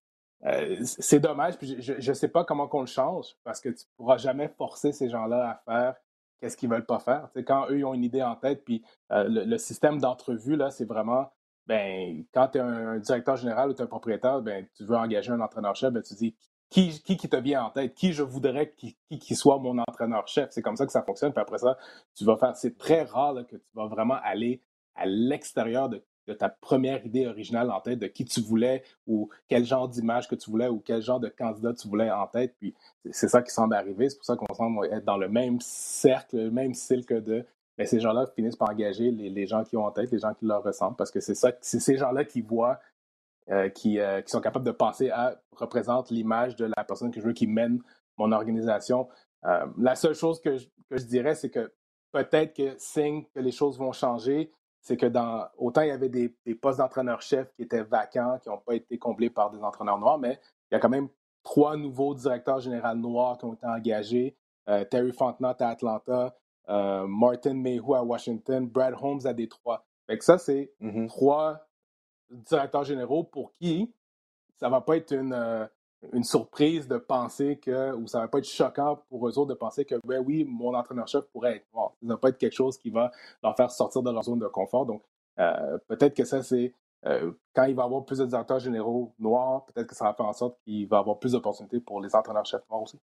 euh, c'est dommage, puis je ne sais pas comment qu'on le change, parce que tu ne pourras jamais forcer ces gens-là à faire qu'est-ce qu'ils ne veulent pas faire. quand eux, ont une idée en tête, puis euh, le, système d'entrevue, là, c'est vraiment, ben, quand tu es un, directeur général ou tu un propriétaire, ben, tu veux engager un entraîneur-chef, ben, tu dis qui, qui, te vient en tête, qui je voudrais qui, qui, soit mon entraîneur-chef? C'est comme ça que ça fonctionne. Puis après ça, tu vas faire. C'est très rare que tu vas vraiment aller à l'extérieur de de ta première idée originale en tête de qui tu voulais ou quel genre d'image que tu voulais ou quel genre de candidat tu voulais en tête. Puis c'est ça qui semble arriver. C'est pour ça qu'on semble être dans le même cercle, le même que de. Mais ben, ces gens-là finissent par engager les, gens qui ont en tête, les gens qui leur ressemblent, parce que c'est ça, c'est ces gens-là qui voient, euh, qui, euh, qui, sont capables de penser à représente l'image de la personne que je veux qui mène mon organisation. Euh, la seule chose que je, que je dirais, c'est que peut-être que signe que les choses vont changer, c'est que dans autant il y avait des, postes d'entraîneur-chef qui étaient vacants, qui n'ont pas été comblés par des entraîneurs noirs, mais il y a quand même trois nouveaux directeurs généraux noirs qui ont été engagés. Euh, Terry Fontenot à Atlanta, euh, Martin Mayhew à Washington, Brad Holmes à Détroit. Fait que ça, c'est mm-hmm. trois directeurs généraux pour qui ça va pas être une, euh, une surprise de penser que, ou ça va pas être choquant pour eux autres de penser que, ben oui, mon entraîneur-chef pourrait être mort. Ça va pas être quelque chose qui va leur faire sortir de leur zone de confort. Donc, euh, peut-être que ça, c'est euh, quand il va y avoir plus de directeurs généraux noirs, peut-être que ça va faire en sorte qu'il va y avoir plus d'opportunités pour les entraîneurs-chefs noirs aussi.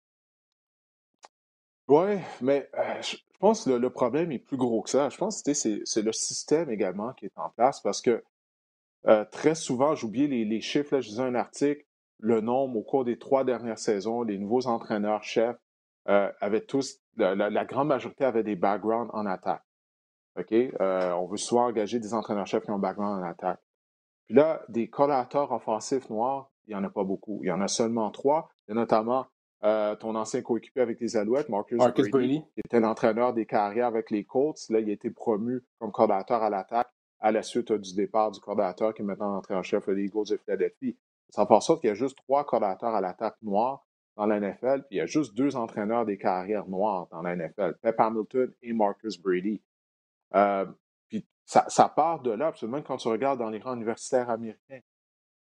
Oui, mais je pense que le, problème est plus gros que ça. Je pense que c'est le système également qui est en place parce que très souvent, j'oublie les, les, chiffres, là, je disais un article, le nombre au cours des trois dernières saisons, les nouveaux entraîneurs-chefs euh, avaient tous, la, grande majorité avait des backgrounds en attaque. OK? Euh, on veut souvent engager des entraîneurs-chefs qui ont un background en attaque. Puis là, des collateurs offensifs noirs, il n'y en a pas beaucoup. Il y en a seulement trois. Il y a notamment euh, ton ancien coéquipier avec les Alouettes, Marcus, Brady, qui était l'entraîneur des carrières avec les Colts. Là, il a été promu comme coordinateur à l'attaque à la suite du départ du coordinateur qui est maintenant entraîneur-chef des Eagles de Philadelphie. Ça fait en sorte qu'il y a juste trois coordinateurs à l'attaque noire dans la NFL, puis il y a juste deux entraîneurs des carrières noires dans la NFL, Pep Hamilton et Marcus Brady. Euh, puis ça, part de là, absolument, quand tu regardes dans les rangs universitaires américains.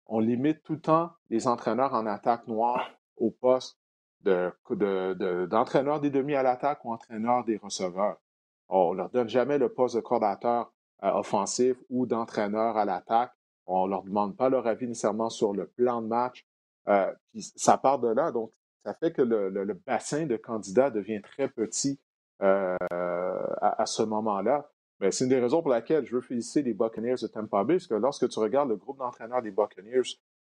On limite tout le temps les entraîneurs en attaque noire au poste d'entraîneur de, des demi à l'attaque ou entraîneur des receveurs. On ne leur donne jamais le poste de coordinateur euh, offensif ou d'entraîneur à l'attaque on ne leur demande pas leur avis nécessairement sur le plan de match. Euh, ça part de là. Donc, ça fait que le, bassin de candidats devient très petit euh, à, ce moment-là. Mais c'est une des raisons pour laquelle je veux féliciter les Buccaneers de Tampa Bay, parce que lorsque tu regardes le groupe d'entraîneurs des Buccaneers,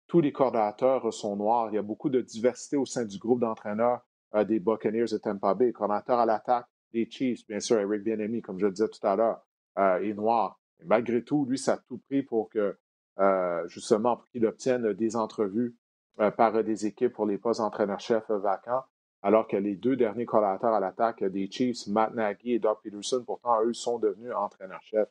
tous les coordinateurs sont noirs. Il y a beaucoup de diversité au sein du groupe d'entraîneurs euh, des Buccaneers de Tampa Bay. Coordinateur à l'attaque des Chiefs, bien sûr, Eric Bienemi, comme je disais tout à l'heure, est noir. malgré tout, lui, ça a tout pris pour que justement pour qu'il obtienne des entrevues euh, par des équipes pour les postes d'entraîneur-chef vacants, alors que les deux derniers collaborateurs à l'attaque des Chiefs, Matt Nagy et Doug Peterson, pourtant, eux, sont devenus entraîneurs-chefs.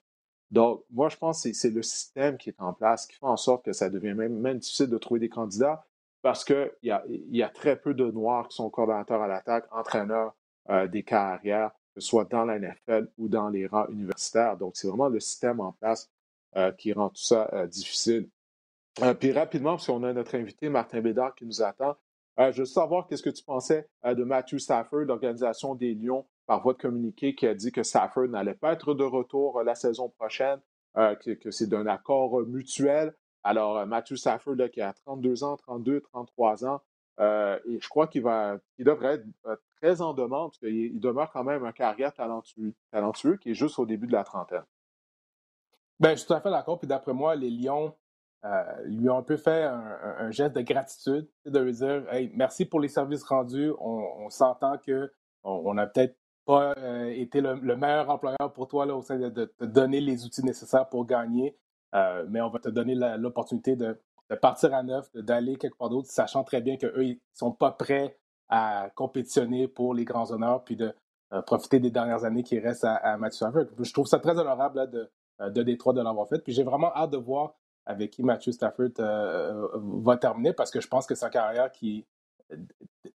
Donc, moi, je pense que c'est le système qui est en place qui fait en sorte que ça devient même, difficile de trouver des candidats parce qu'il y a, très peu de Noirs qui sont coordonnateurs à l'attaque, entraîneurs euh, des carrières, que ce soit dans la NFL ou dans les rangs universitaires. Donc, c'est vraiment le système en place euh, qui rend tout ça euh, difficile. Euh, puis rapidement, parce qu'on a notre invité Martin Bédard qui nous attend, je veux savoir qu'est-ce que tu pensais de Matthew Stafford, l'organisation des Lions, par voie de communiqué, qui a dit que Stafford n'allait pas être de retour la saison prochaine, que, c'est d'un accord mutuel. Alors, Matthew Stafford, qui a 32 ans, 32, 33 ans, et je crois qu'il devrait être très en demande, parce qu'il demeure quand même un carrière talentueux, talentueux qui est juste au début de la trentaine. Ben, je suis tout à fait d'accord. Puis d'après moi, les Lions euh, lui ont un peu fait un, geste de gratitude, de lui dire hey, merci pour les services rendus. On, s'entend qu'on n'a peut-être pas euh, été le, meilleur employeur pour toi là, au sein de, te donner les outils nécessaires pour gagner, euh, mais on va te donner l'opportunité de, partir à neuf, d'aller quelque part d'autre, sachant très bien qu'eux, ils ne sont pas prêts à compétitionner pour les grands honneurs, puis de profiter des dernières années qui restent à, à Matthew Je trouve ça très honorable de, euh, de Détroit de l'avoir fait. Puis j'ai vraiment hâte de voir avec qui Matthew Stafford euh, euh, va terminer parce que je pense que sa carrière qui,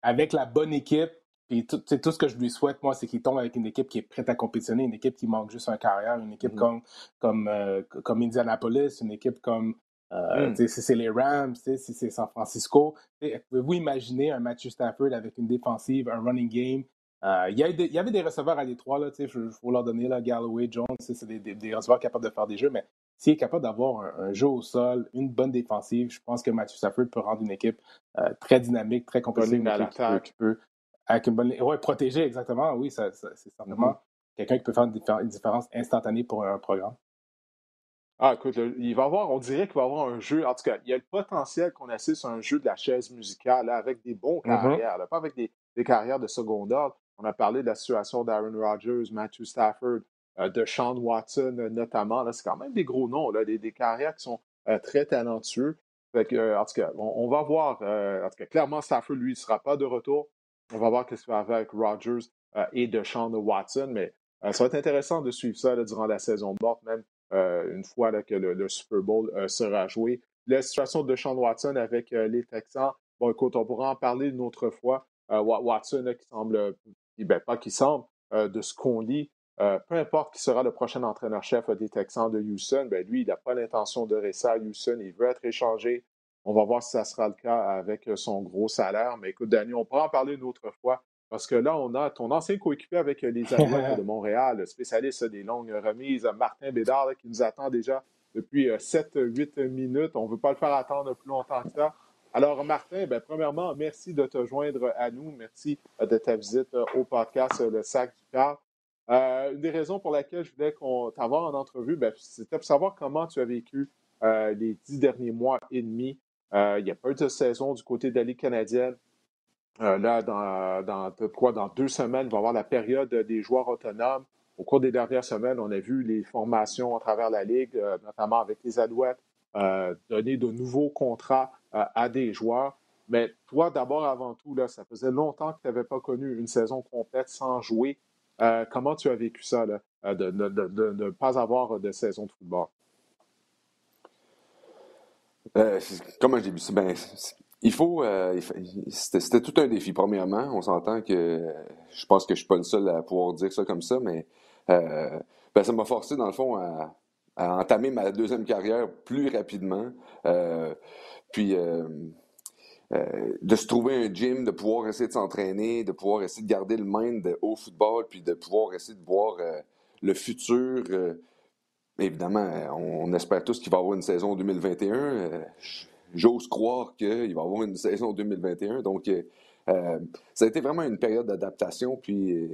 avec la bonne équipe, puis tout, tout ce que je lui souhaite, moi, c'est qu'il tombe avec une équipe qui est prête à compétitionner, une équipe qui manque juste un carrière, une équipe mm-hmm. comme, comme, comme Indianapolis, une équipe comme mm. si c'est les Rams, si c'est San Francisco. Pouvez-vous imaginer un Matthew Stafford avec une défensive, un running game, euh, il, y avait des receveurs à Détroit, là, il faut leur donner, là, Galloway, Jones, c'est des, receveurs capables de faire des jeux, mais s'il est capable d'avoir un, jeu au sol, une bonne défensive, je pense que Matthew Stafford peut rendre une équipe euh, très dynamique, très compétitive, qui, peut, avec une bonne ouais, protéger, exactement, oui, c'est certainement mm-hmm. quelqu'un qui peut faire une, différence instantanée pour un programme. Ah, écoute, il va avoir, on dirait qu'il va avoir un jeu. En tout cas, il y a le potentiel qu'on assiste sur un jeu de la chaise musicale avec des bons mm-hmm. carrières, pas avec des, des, carrières de second ordre. On a parlé de la situation d'Aaron Rodgers, Matthew Stafford, euh, de Sean Watson euh, notamment. C'est quand même des gros noms, des, carrières qui sont euh, très talentueux. en tout cas, on, va voir. en tout cas, clairement, Stafford, lui, ne sera pas de retour. On va voir ce qu'il va avec Rodgers et de Watson. Mais ça va être intéressant de suivre ça durant la saison morte, même une fois que le, Super Bowl sera joué. La situation de Sean Watson avec les Texans, bon, écoute, on pourra en parler une autre fois. Watson qui semble ben, pas qui semble, euh, de ce qu'on lit, peu importe qui sera le prochain entraîneur-chef des Texans de Houston, ben lui, il n'a pas l'intention de rester à Houston. Il veut être échangé. On va voir si ça sera le cas avec son gros salaire. Mais écoute, Danny, on pourra en parler une autre fois. Parce que là, on a ton ancien coéquipier avec les Alouettes de Montréal, spécialiste des longues remises, Martin Bédard, qui nous attend déjà depuis 7-8 minutes. On ne veut pas le faire attendre plus longtemps que ça. Alors, Martin, ben, premièrement, merci de te joindre à nous. Merci euh, de ta visite euh, au podcast euh, Le Sac du Car. une des raisons pour laquelle je voulais t'avoir en entrevue, ben, c'était pour savoir comment tu as vécu les dix derniers mois et demi. il n'y a pas eu de saison du côté de la Ligue canadienne. là, dans, dans, dans deux semaines, il va y avoir la période des joueurs autonomes. Au cours des dernières semaines, on a vu les formations à travers la Ligue, notamment avec les Alouettes, donner de nouveaux contrats à des joueurs. Mais toi, d'abord, avant tout, là, ça faisait longtemps que tu n'avais pas connu une saison complète sans jouer. Euh, comment tu as vécu ça, là, euh, de ne pas avoir de saison de football? Euh, comment vu ça? Ben, il faut. C'était tout un défi, premièrement. On s'entend que je pense que je ne suis pas le seul à pouvoir dire ça comme ça, mais ben, ça m'a forcé, dans le fond, à, entamer ma deuxième carrière plus rapidement. Euh, de se trouver un gym, de pouvoir essayer de s'entraîner, de pouvoir essayer de garder le mind au football, puis de pouvoir essayer de voir euh, le futur. évidemment, on, espère tous qu'il va y avoir une saison 2021. J'ose croire qu'il va y avoir une saison 2021. Donc, ça a été vraiment une période d'adaptation. Puis,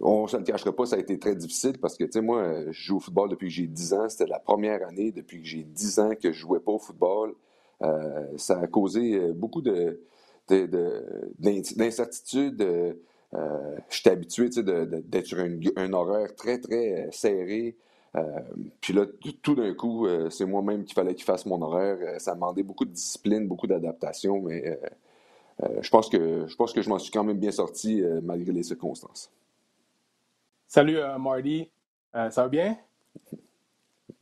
on ne se le cachera pas, ça a été très difficile parce que, tu sais, moi, je joue au football depuis que j'ai 10 ans. C'était la première année depuis que j'ai 10 ans que je jouais pas au football. Euh, ça a causé euh, beaucoup de, d'incertitude. Euh, j'étais habitué d'être sur un, horaire très, très serré. puis là, tout, d'un coup, c'est moi-même qu'il fallait qu'il fasse mon horaire. ça a demandé beaucoup de discipline, beaucoup d'adaptation, mais je pense que je pense que je m'en suis quand même bien sorti malgré les circonstances. Salut Marty, ça va bien?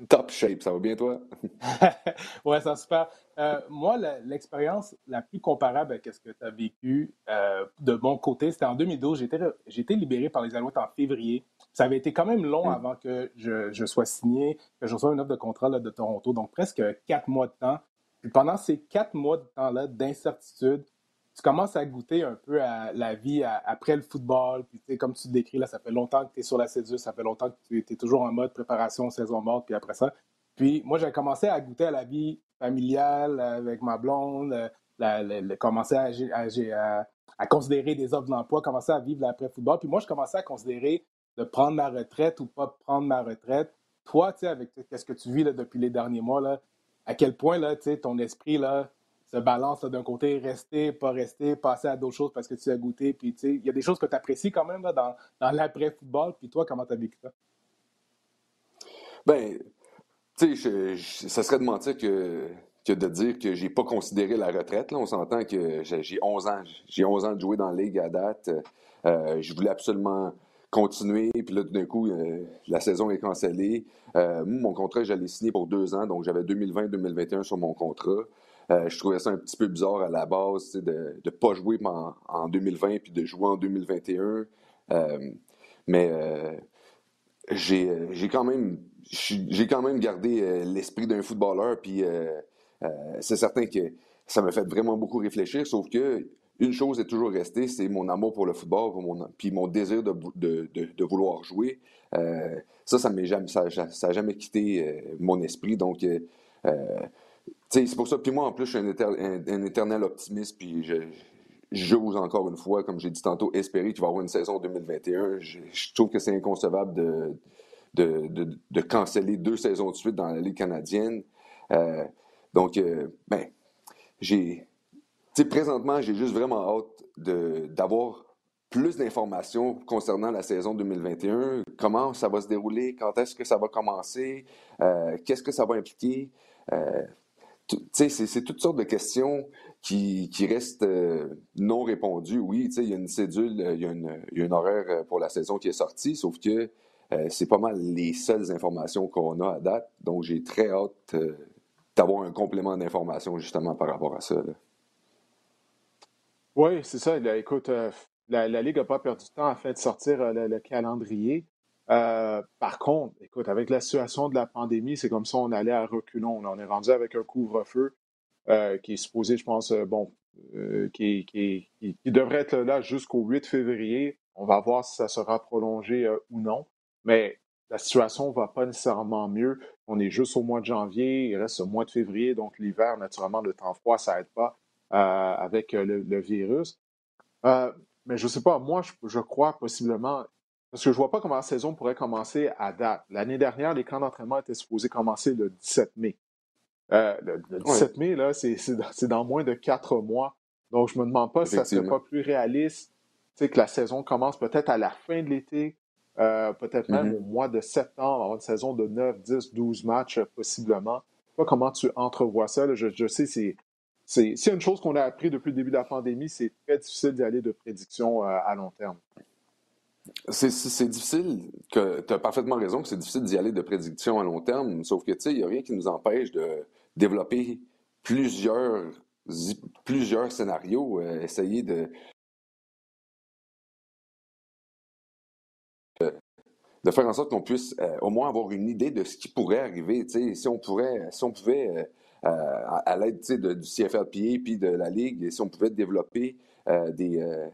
Top shape, ça va bien toi? ouais, ça va super. Euh, moi, l'expérience la, plus comparable à ce que tu as vécu euh, de mon côté, c'était en 2012. J'ai été libéré par les Alouettes en février. Ça avait été quand même long hmm. avant que je, sois signé, que je reçoive une offre de contrat de Toronto, donc presque quatre mois de temps. Puis pendant ces quatre mois de temps-là d'incertitude, tu commences à goûter un peu à la vie après le football. Puis, comme tu le décris, là, ça fait longtemps que tu es sur la cédule, ça fait longtemps que tu es toujours en mode préparation, saison morte, puis après ça. Puis moi, j'ai commencé à goûter à la vie familiale avec ma blonde, euh, la, commencer à, à, considérer des offres d'emploi, commencer à vivre l'après-football. Puis moi, je commençais à considérer de prendre ma retraite ou pas prendre ma retraite. Toi, tu sais, avec ce que tu vis là, depuis les derniers mois, là, à quel point là, ton esprit là, se balance d'un côté, rester, pas rester, passer à d'autres choses parce que tu as goûté. Puis, il y a des choses que tu apprécies quand même dans, dans l'après-football. Puis toi, comment tu as vécu ça? Ben, tu sais, ça serait de mentir que, de dire que j'ai pas considéré la retraite. Là. On s'entend que j'ai 11 ans. J'ai 11 ans de jouer dans la Ligue à date. Euh, je voulais absolument continuer. Puis là, tout d'un coup, euh, la saison est cancellée. Euh, mon contrat, j'allais signer pour deux ans. Donc, j'avais 2020-2021 sur mon contrat. Euh, je trouvais ça un petit peu bizarre à la base de ne pas jouer en, 2020 puis de jouer en 2021. Euh, mais euh, j'ai quand même j'ai quand même gardé l'esprit d'un footballeur puis c'est certain que ça m'a fait vraiment beaucoup réfléchir sauf que une chose est toujours restée c'est mon amour pour le football mon, puis mon désir de, de, vouloir jouer ça ça n'a jamais ça, jamais quitté mon esprit donc c'est pour ça. Puis moi, en plus, je suis un, éternel, optimiste. Puis je, j'ose encore une fois, comme j'ai dit tantôt, espérer qu'il va y avoir une saison 2021. Je, trouve que c'est inconcevable de, de, de, canceller deux saisons de suite dans la Ligue canadienne. Euh, donc, euh, ben, j'ai. Présentement, j'ai juste vraiment hâte d'avoir plus d'informations concernant la saison 2021. Comment ça va se dérouler? Quand est-ce que ça va commencer? Euh, qu'est-ce que ça va impliquer? C'est toutes sortes de questions qui, restent euh, non répondues. Oui, il y a une cédule, il y, a un horaire euh, pour la saison qui est sorti, sauf que euh, c'est pas mal les seules informations qu'on a à date. Donc, j'ai très hâte d'avoir un complément d'informations justement par rapport à ça. Oui, c'est ça. écoute, la, Ligue n'a pas perdu de temps afin de sortir le, calendrier. Euh, par contre, écoute, avec la situation de la pandémie, c'est comme ça on allait à reculons. On est rendu avec un couvre-feu euh, qui est supposé, je pense, euh, bon, qui, qui, devrait être là jusqu'au 8 février. On va voir si ça sera prolongé ou non. Mais la situation ne va pas nécessairement mieux. On est juste au mois de janvier, il reste le mois de février, donc l'hiver, naturellement, le temps froid, ça n'aide pas avec le, virus. mais je ne sais pas, moi, je crois possiblement parce que je ne vois pas comment la saison pourrait commencer à date. L'année dernière, les camps d'entraînement étaient supposés commencer le 17 mai. Euh, le, 17 mai, là, c'est dans, moins de quatre mois. Donc, je me demande pas si ça ne serait pas plus réaliste que la saison commence peut-être à la fin de l'été, euh, peut-être même mm-hmm. au mois de septembre, avoir une saison de 9, 10, 12 matchs possiblement. Je sais pas comment tu entrevois ça. Je, je, sais, c'est. C'est une chose qu'on a appris depuis le début de la pandémie, c'est très difficile d'y aller de prédiction euh, à long terme. C'est difficile, tu as parfaitement raison que c'est difficile d'y aller de prédiction à long terme, sauf que, tu sais, il n'y a rien qui nous empêche de développer plusieurs, plusieurs scénarios, euh, essayer de, de faire en sorte qu'on puisse euh, au moins avoir une idée de ce qui pourrait arriver. Si on pourrait, si on pouvait, euh, à, l'aide du CFLPA puis de la Ligue, si on pouvait développer des, euh,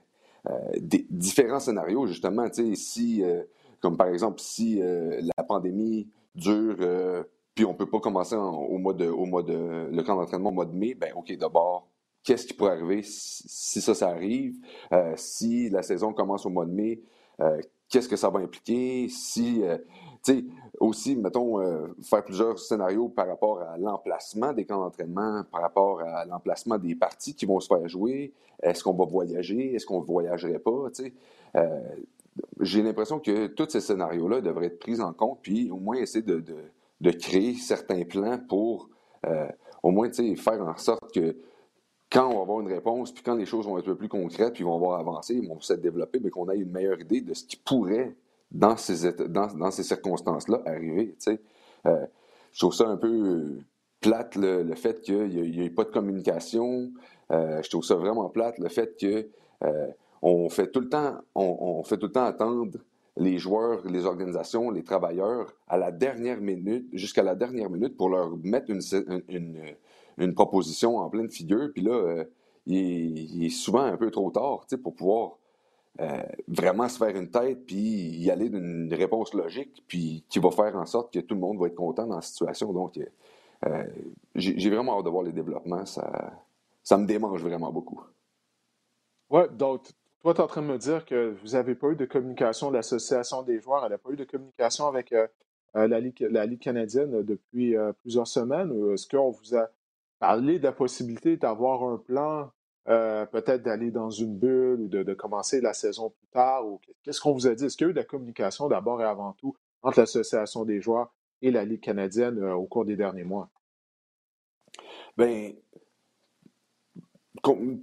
des, différents scénarios, justement. Si, euh, comme par exemple, si euh, la pandémie dure, puis on peut pas commencer au mois de, au mois de, le camp d'entraînement au mois de mai, ben OK, d'abord, qu'est-ce qui pourrait arriver si, ça, ça arrive? si la saison commence au mois de mai, qu'est-ce que ça va impliquer? Si, tu sais, aussi, mettons, euh, faire plusieurs scénarios par rapport à l'emplacement des camps d'entraînement, par rapport à l'emplacement des parties qui vont se faire jouer. Est-ce qu'on va voyager? Est-ce qu'on ne voyagerait pas? Euh, j'ai l'impression que tous ces scénarios-là devraient être pris en compte, puis au moins essayer de, de, créer certains plans pour euh, au moins faire en sorte que quand on va avoir une réponse, puis quand les choses vont être un peu plus concrètes, puis vont avoir avancé, vont se développer, mais qu'on ait une meilleure idée de ce qui pourrait dans ces, dans, ces circonstances-là arriver. Euh, je trouve ça un peu euh, plate le, fait qu'il n'y ait pas de communication. Euh, je trouve ça vraiment plate le fait que on fait tout le temps, on, fait tout le temps attendre les joueurs, les organisations, les travailleurs à la dernière minute, jusqu'à la dernière minute pour leur mettre une, une, proposition en pleine figure. Puis là, il, est, souvent un peu trop tard pour pouvoir euh, vraiment se faire une tête, puis y aller d'une réponse logique, puis qui va faire en sorte que tout le monde va être content dans la situation. Donc, euh, euh, j'ai vraiment hâte de voir les développements. Ça, ça me démange vraiment beaucoup. Oui, donc, toi, tu es en train de me dire que vous n'avez pas eu de communication l'Association des joueurs, elle n'a pas eu de communication avec la, Ligue, la Ligue canadienne depuis plusieurs semaines. Est-ce qu'on vous a parlé de la possibilité d'avoir un plan euh, peut-être d'aller dans une bulle ou de, commencer la saison plus tard? Ou qu'est-ce qu'on vous a dit? Est-ce qu'il y a eu de la communication d'abord et avant tout entre l'Association des joueurs et la Ligue canadienne euh, au cours des derniers mois? Bien,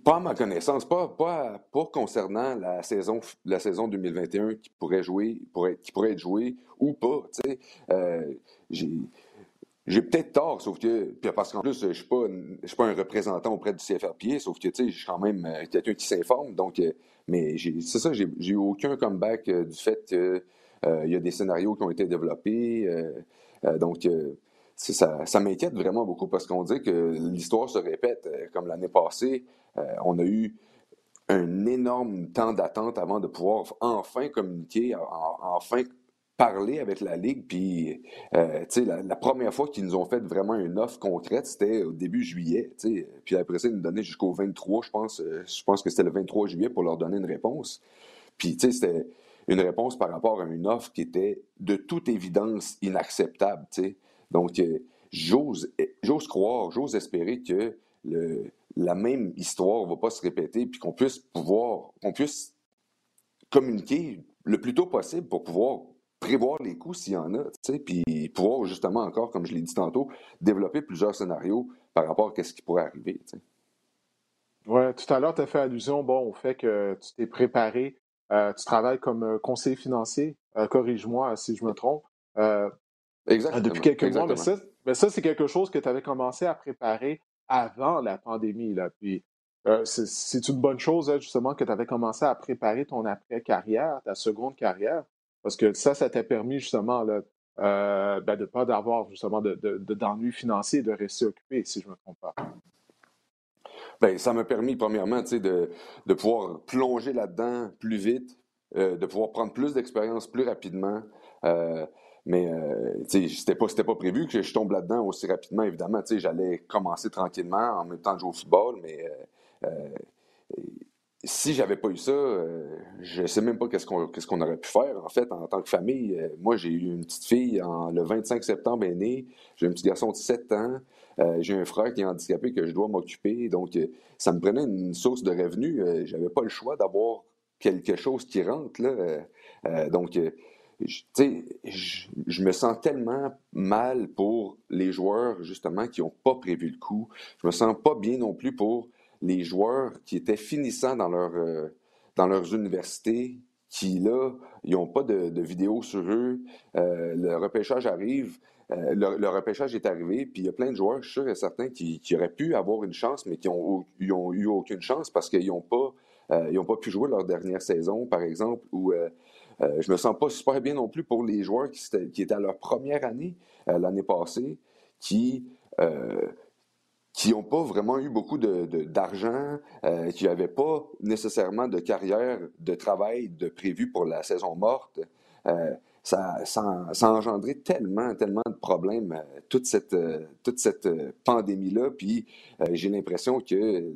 pas à ma connaissance, pas, pas, concernant la saison, la saison 2021 qui pourrait jouer, pourrait, qui pourrait être jouée ou pas. Euh, j'ai j'ai peut-être tort, sauf que, puis parce qu'en plus, je suis, pas, suis pas un représentant auprès du CFRPA, sauf que, tu sais, je suis quand même euh, quelqu'un qui s'informe. Donc, euh, mais c'est ça, j'ai eu aucun comeback euh, du fait qu'il y a des scénarios qui ont été développés. donc, ça, ça m'inquiète vraiment beaucoup parce qu'on dit que l'histoire se répète. Comme l'année passée, on a eu un énorme temps d'attente avant de pouvoir enfin communiquer, enfin parler avec la Ligue. Puis, euh, la, la, première fois qu'ils nous ont fait vraiment une offre concrète, c'était au début juillet. Puis après ça, ils nous donnaient jusqu'au 23, je pense. Euh, je pense que c'était le 23 juillet pour leur donner une réponse. Puis, c'était une réponse par rapport à une offre qui était de toute évidence inacceptable. Donc, euh, j'ose, j'ose croire, j'ose espérer que le, la même histoire ne va pas se répéter, puis qu'on puisse pouvoir, qu'on puisse communiquer le plus tôt possible pour pouvoir prévoir les coûts s'il y en a, puis pouvoir justement encore, comme je l'ai dit tantôt, développer plusieurs scénarios par rapport à ce qui pourrait arriver. Oui, tout à l'heure, tu as fait allusion bon, au fait que tu t'es préparé, euh, tu travailles comme euh, conseiller financier, euh, corrige-moi si je me trompe, Exactement. depuis quelques mois, mais ça, mais ça c'est quelque chose que tu avais commencé à préparer avant la pandémie. Là. Puis, c'est une bonne chose, justement, que tu avais commencé à préparer ton après-carrière, ta seconde carrière. Parce que ça, ça t'a permis justement là, euh, ben, de ne pas d'avoir justement d'ennuis de, financiers de rester occupé, si je ne me trompe pas. Bien, ça m'a permis, premièrement, de, de pouvoir plonger là-dedans plus vite, euh, de pouvoir prendre plus d'expérience plus rapidement. Euh, mais euh, c'était pas, pas prévu que je tombe là-dedans aussi rapidement, évidemment. J'allais commencer tranquillement en même temps de jouer au football, mais si j'avais pas eu ça, euh, je sais même pas qu'est-ce qu'on aurait pu faire. En fait, en tant que famille, euh, moi, j'ai eu une petite fille en, le 25 septembre est née. J'ai un petit garçon de 7 ans. Euh, j'ai un frère qui est handicapé que je dois m'occuper. Donc, ça me prenait une source de revenus. j'avais pas le choix d'avoir quelque chose qui rentre. Là. donc, tu sais, je me sens tellement mal pour les joueurs, justement, qui n'ont pas prévu le coup. Je me sens pas bien non plus pour les joueurs qui étaient finissants dans, leur, euh, dans leurs universités, qui là, ils n'ont pas de, de vidéo sur eux. Euh, le repêchage arrive. Euh, le, repêchage est arrivé, puis il y a plein de joueurs, je suis sûr et certain, qui, auraient pu avoir une chance, mais qui ont, ont eu aucune chance parce qu'ils n'ont pas, ils pas pu jouer leur dernière saison, par exemple, ou je me sens pas super bien non plus pour les joueurs qui étaient à leur première année l'année passée, qui qui n'ont pas vraiment eu beaucoup d'argent, euh, qui n'avaient pas nécessairement de carrière de travail de prévu pour la saison morte. Euh, ça, ça, a engendré tellement, tellement de problèmes, euh, toute cette, toute cette pandémie-là. Puis j'ai l'impression que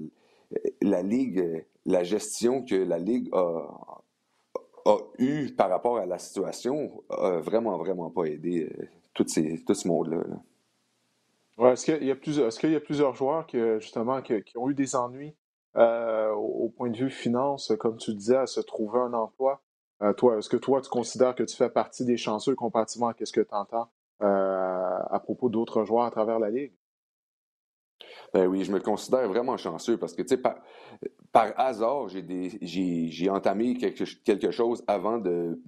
la Ligue, la gestion que la Ligue a, a eue par rapport à la situation a vraiment, vraiment pas aidé tout, ces, tout ce monde-là. là est-ce qu'il y, a plusieurs, joueurs qui, justement, qui, ont eu des ennuis euh, au, point de vue finance, comme tu disais, à se trouver un emploi? Euh, toi, est-ce que toi, tu considères que tu fais partie des chanceux comparativement à ce que tu entends euh, à propos d'autres joueurs à travers la Ligue? Ben oui, je me considère vraiment chanceux parce que, tu sais, par, hasard, j'ai, entamé quelque, chose avant de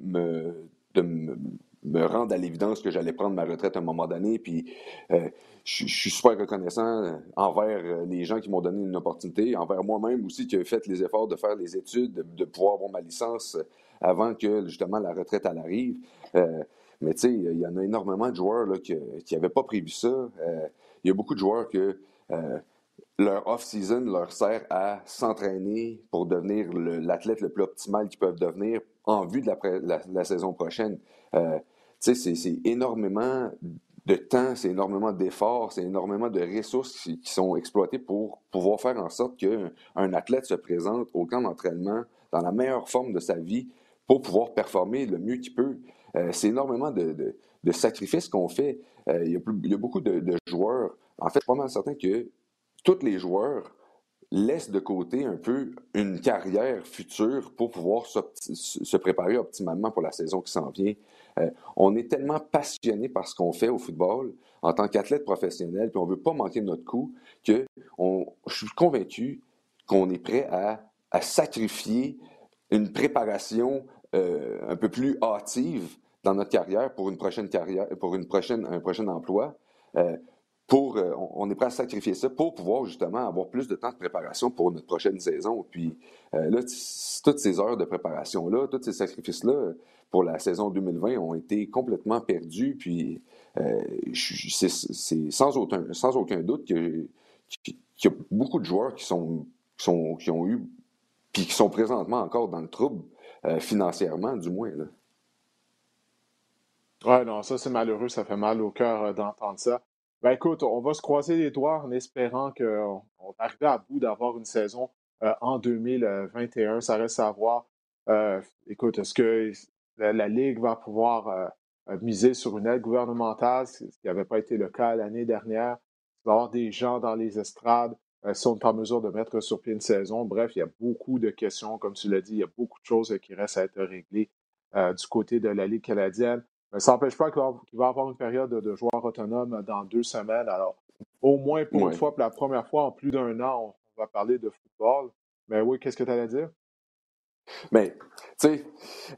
de me, me rendre à l'évidence que j'allais prendre ma retraite à un moment donné. Puis euh, je, suis super reconnaissant euh, envers euh, les gens qui m'ont donné une opportunité, envers moi-même aussi qui ai fait les efforts de faire les études, de, pouvoir avoir ma licence avant que justement la retraite elle arrive. mais tu sais, il y en a énormément de joueurs là, qui n'avaient pas prévu ça. Il y a beaucoup de joueurs que leur off-season leur sert à s'entraîner pour devenir l'athlète le, plus optimal qu'ils peuvent devenir en vue de la, saison prochaine. C'est énormément de temps, c'est énormément d'efforts, c'est énormément de ressources qui, sont exploitées pour pouvoir faire en sorte qu'un athlète se présente au camp d'entraînement dans la meilleure forme de sa vie pour pouvoir performer le mieux qu'il peut. Euh, c'est énormément de, sacrifices qu'on fait. Euh, il, y a, beaucoup de, joueurs. En fait, je suis pas mal certain que tous les joueurs laissent de côté un peu une carrière future pour pouvoir se préparer optimalement pour la saison qui s'en vient. Euh, on est tellement passionné par ce qu'on fait au football en tant qu'athlète professionnel, puis on ne veut pas manquer notre coup, que je suis convaincu qu'on est prêt à, sacrifier une préparation euh, un peu plus hâtive dans notre carrière pour une prochaine carrière, pour une prochaine, un prochain emploi. Euh, pour, on est prêt à sacrifier ça pour pouvoir justement avoir plus de temps de préparation pour notre prochaine saison. Puis là, toutes ces heures de préparation-là, tous ces sacrifices-là, pour la saison 2020 ont été complètement perdus. Puis euh, c'est sans aucun, doute qu'il y a beaucoup de joueurs qui, sont, sont, qui ont eu, puis qui sont présentement encore dans le trouble, euh, financièrement du moins. Là. Ouais, non, ça c'est malheureux, ça fait mal au cœur euh, d'entendre ça. Ben écoute, on va se croiser les doigts en espérant qu'on arrive à bout d'avoir une saison en 2021. Ça reste à voir. écoute, est-ce que la, Ligue va pouvoir euh, euh, miser sur une aide gouvernementale, ce qui n'avait pas été le cas l'année dernière? Il va y avoir des gens dans les estrades euh, sont en mesure de mettre sur pied une saison. Bref, il y a beaucoup de questions, comme tu l'as dit, il y a beaucoup de choses qui restent à être réglées du côté de la Ligue canadienne. Mais ça n'empêche pas qu'il va y avoir une période de joueurs autonomes dans deux semaines. Alors, au moins pour une fois, pour la première fois en plus d'un an, on va parler de football. Mais oui, qu'est-ce que tu allais dire? Mais, tu sais,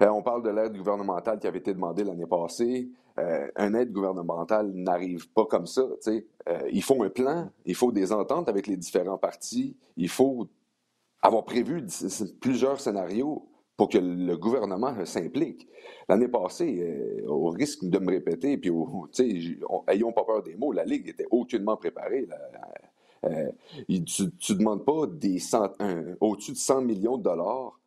euh, on parle de l'aide gouvernementale qui avait été demandée l'année passée. Euh, une aide gouvernementale n'arrive pas comme ça. tu sais. Euh, il faut un plan, il faut des ententes avec les différents partis, il faut avoir prévu plusieurs scénarios pour que le gouvernement s'implique. L'année passée, euh, au risque de me répéter, puis ayons pas peur des mots, la Ligue était aucunement préparée. Euh, tu ne demandes pas des au-dessus de 100 millions de dollars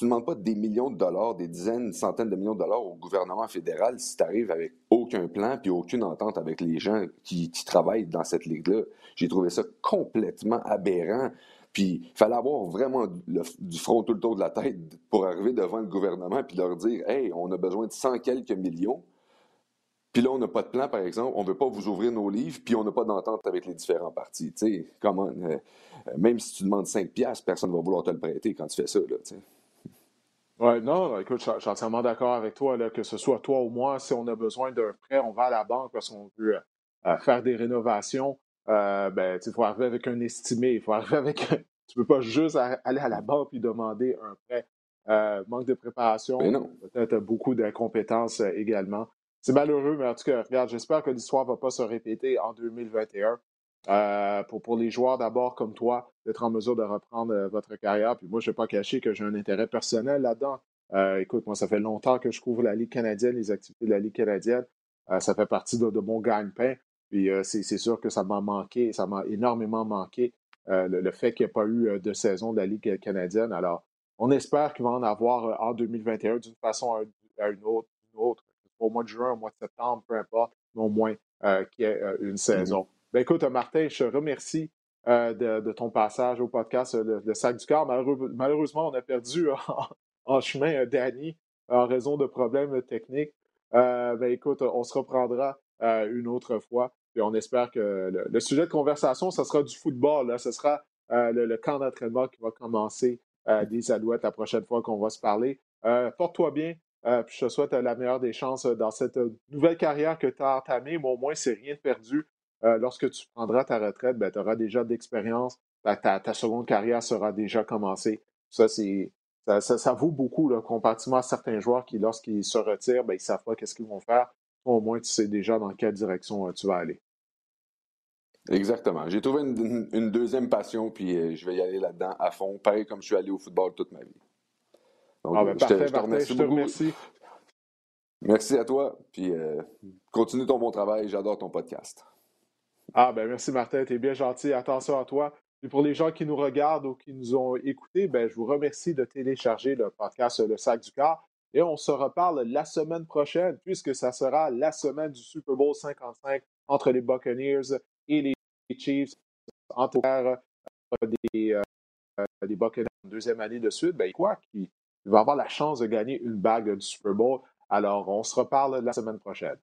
tu ne demandes pas des millions de dollars, des dizaines, centaines de millions de dollars au gouvernement fédéral si tu arrives avec aucun plan puis aucune entente avec les gens qui, travaillent dans cette ligue-là. J'ai trouvé ça complètement aberrant. Puis il fallait avoir vraiment du front tout le tour de la tête pour arriver devant le gouvernement puis leur dire Hey, on a besoin de 100 quelques millions. Puis là, on n'a pas de plan, par exemple, on ne veut pas vous ouvrir nos livres, puis on n'a pas d'entente avec les différents partis. Tu sais, comment, euh, même si tu demandes 5 piastres, personne ne va vouloir te le prêter quand tu fais ça. Là, oui, non, écoute, je, suis entièrement d'accord avec toi, là, que ce soit toi ou moi, si on a besoin d'un prêt, on va à la banque parce qu'on veut euh, faire des rénovations. Euh, ben, il faut arriver avec un estimé, il faut arriver avec. tu ne peux pas juste aller à la banque et demander un prêt. Euh, manque de préparation, peut-être beaucoup d'incompétences également. C'est malheureux, mais en tout cas, regarde, j'espère que l'histoire ne va pas se répéter en 2021. Euh, pour, pour les joueurs d'abord comme toi, d'être en mesure de reprendre euh, votre carrière. Puis moi, je ne vais pas cacher que j'ai un intérêt personnel là-dedans. Euh, écoute, moi, ça fait longtemps que je couvre la Ligue canadienne, les activités de la Ligue canadienne. ça fait partie de, mon gagne-pain. Puis c'est sûr que ça m'a manqué, ça m'a énormément manqué le, fait qu'il n'y ait pas eu de saison de la Ligue canadienne. Alors, on espère qu'il va en avoir en 2021 d'une façon à, une autre, autre, au mois de juin, au mois de septembre, peu importe, mais au moins qu'il y ait une saison. Ben écoute, Martin, je te remercie euh, de, ton passage au podcast euh, Le, Sac du Corps. malheureusement, on a perdu en, chemin euh, Danny en raison de problèmes techniques. ben écoute, on se reprendra une autre fois. Et on espère que le, sujet de conversation, ce sera du football. Là. Ce sera le, camp d'entraînement qui va commencer des Alouettes la prochaine fois qu'on va se parler. Porte-toi bien. je te souhaite la meilleure des chances dans cette nouvelle carrière que tu as entamée, mais au moins, c'est rien de perdu. Euh, lorsque tu prendras ta retraite, ben, tu auras déjà d'expérience, ta, seconde carrière sera déjà commencée. Ça, c'est, ça, vaut beaucoup là, comparativement à certains joueurs qui, lorsqu'ils se retirent, ben, ils savent pas qu'est-ce qu'ils vont faire. Au moins, tu sais déjà dans quelle direction euh, tu vas aller. Exactement. J'ai trouvé une, deuxième passion, puis euh, je vais y aller là-dedans à fond, pareil comme je suis allé au football toute ma vie. Donc, ah ben, je, te, remercie je te remercie. Merci à toi, puis continue ton bon travail. J'adore ton podcast. Ah, ben merci Martin, tu es bien gentil. Attention à toi. Et pour les gens qui nous regardent ou qui nous ont écoutés, ben, je vous remercie de télécharger le podcast Le Sac du Corps. Et on se reparle la semaine prochaine, puisque ça sera la semaine du Super Bowl 55 entre les Buccaneers et les Chiefs. Entre euh, des, euh, des Buccaneers en deuxième année de suite, ben, quoi, qui va avoir la chance de gagner une bague du Super Bowl. Alors, on se reparle la semaine prochaine.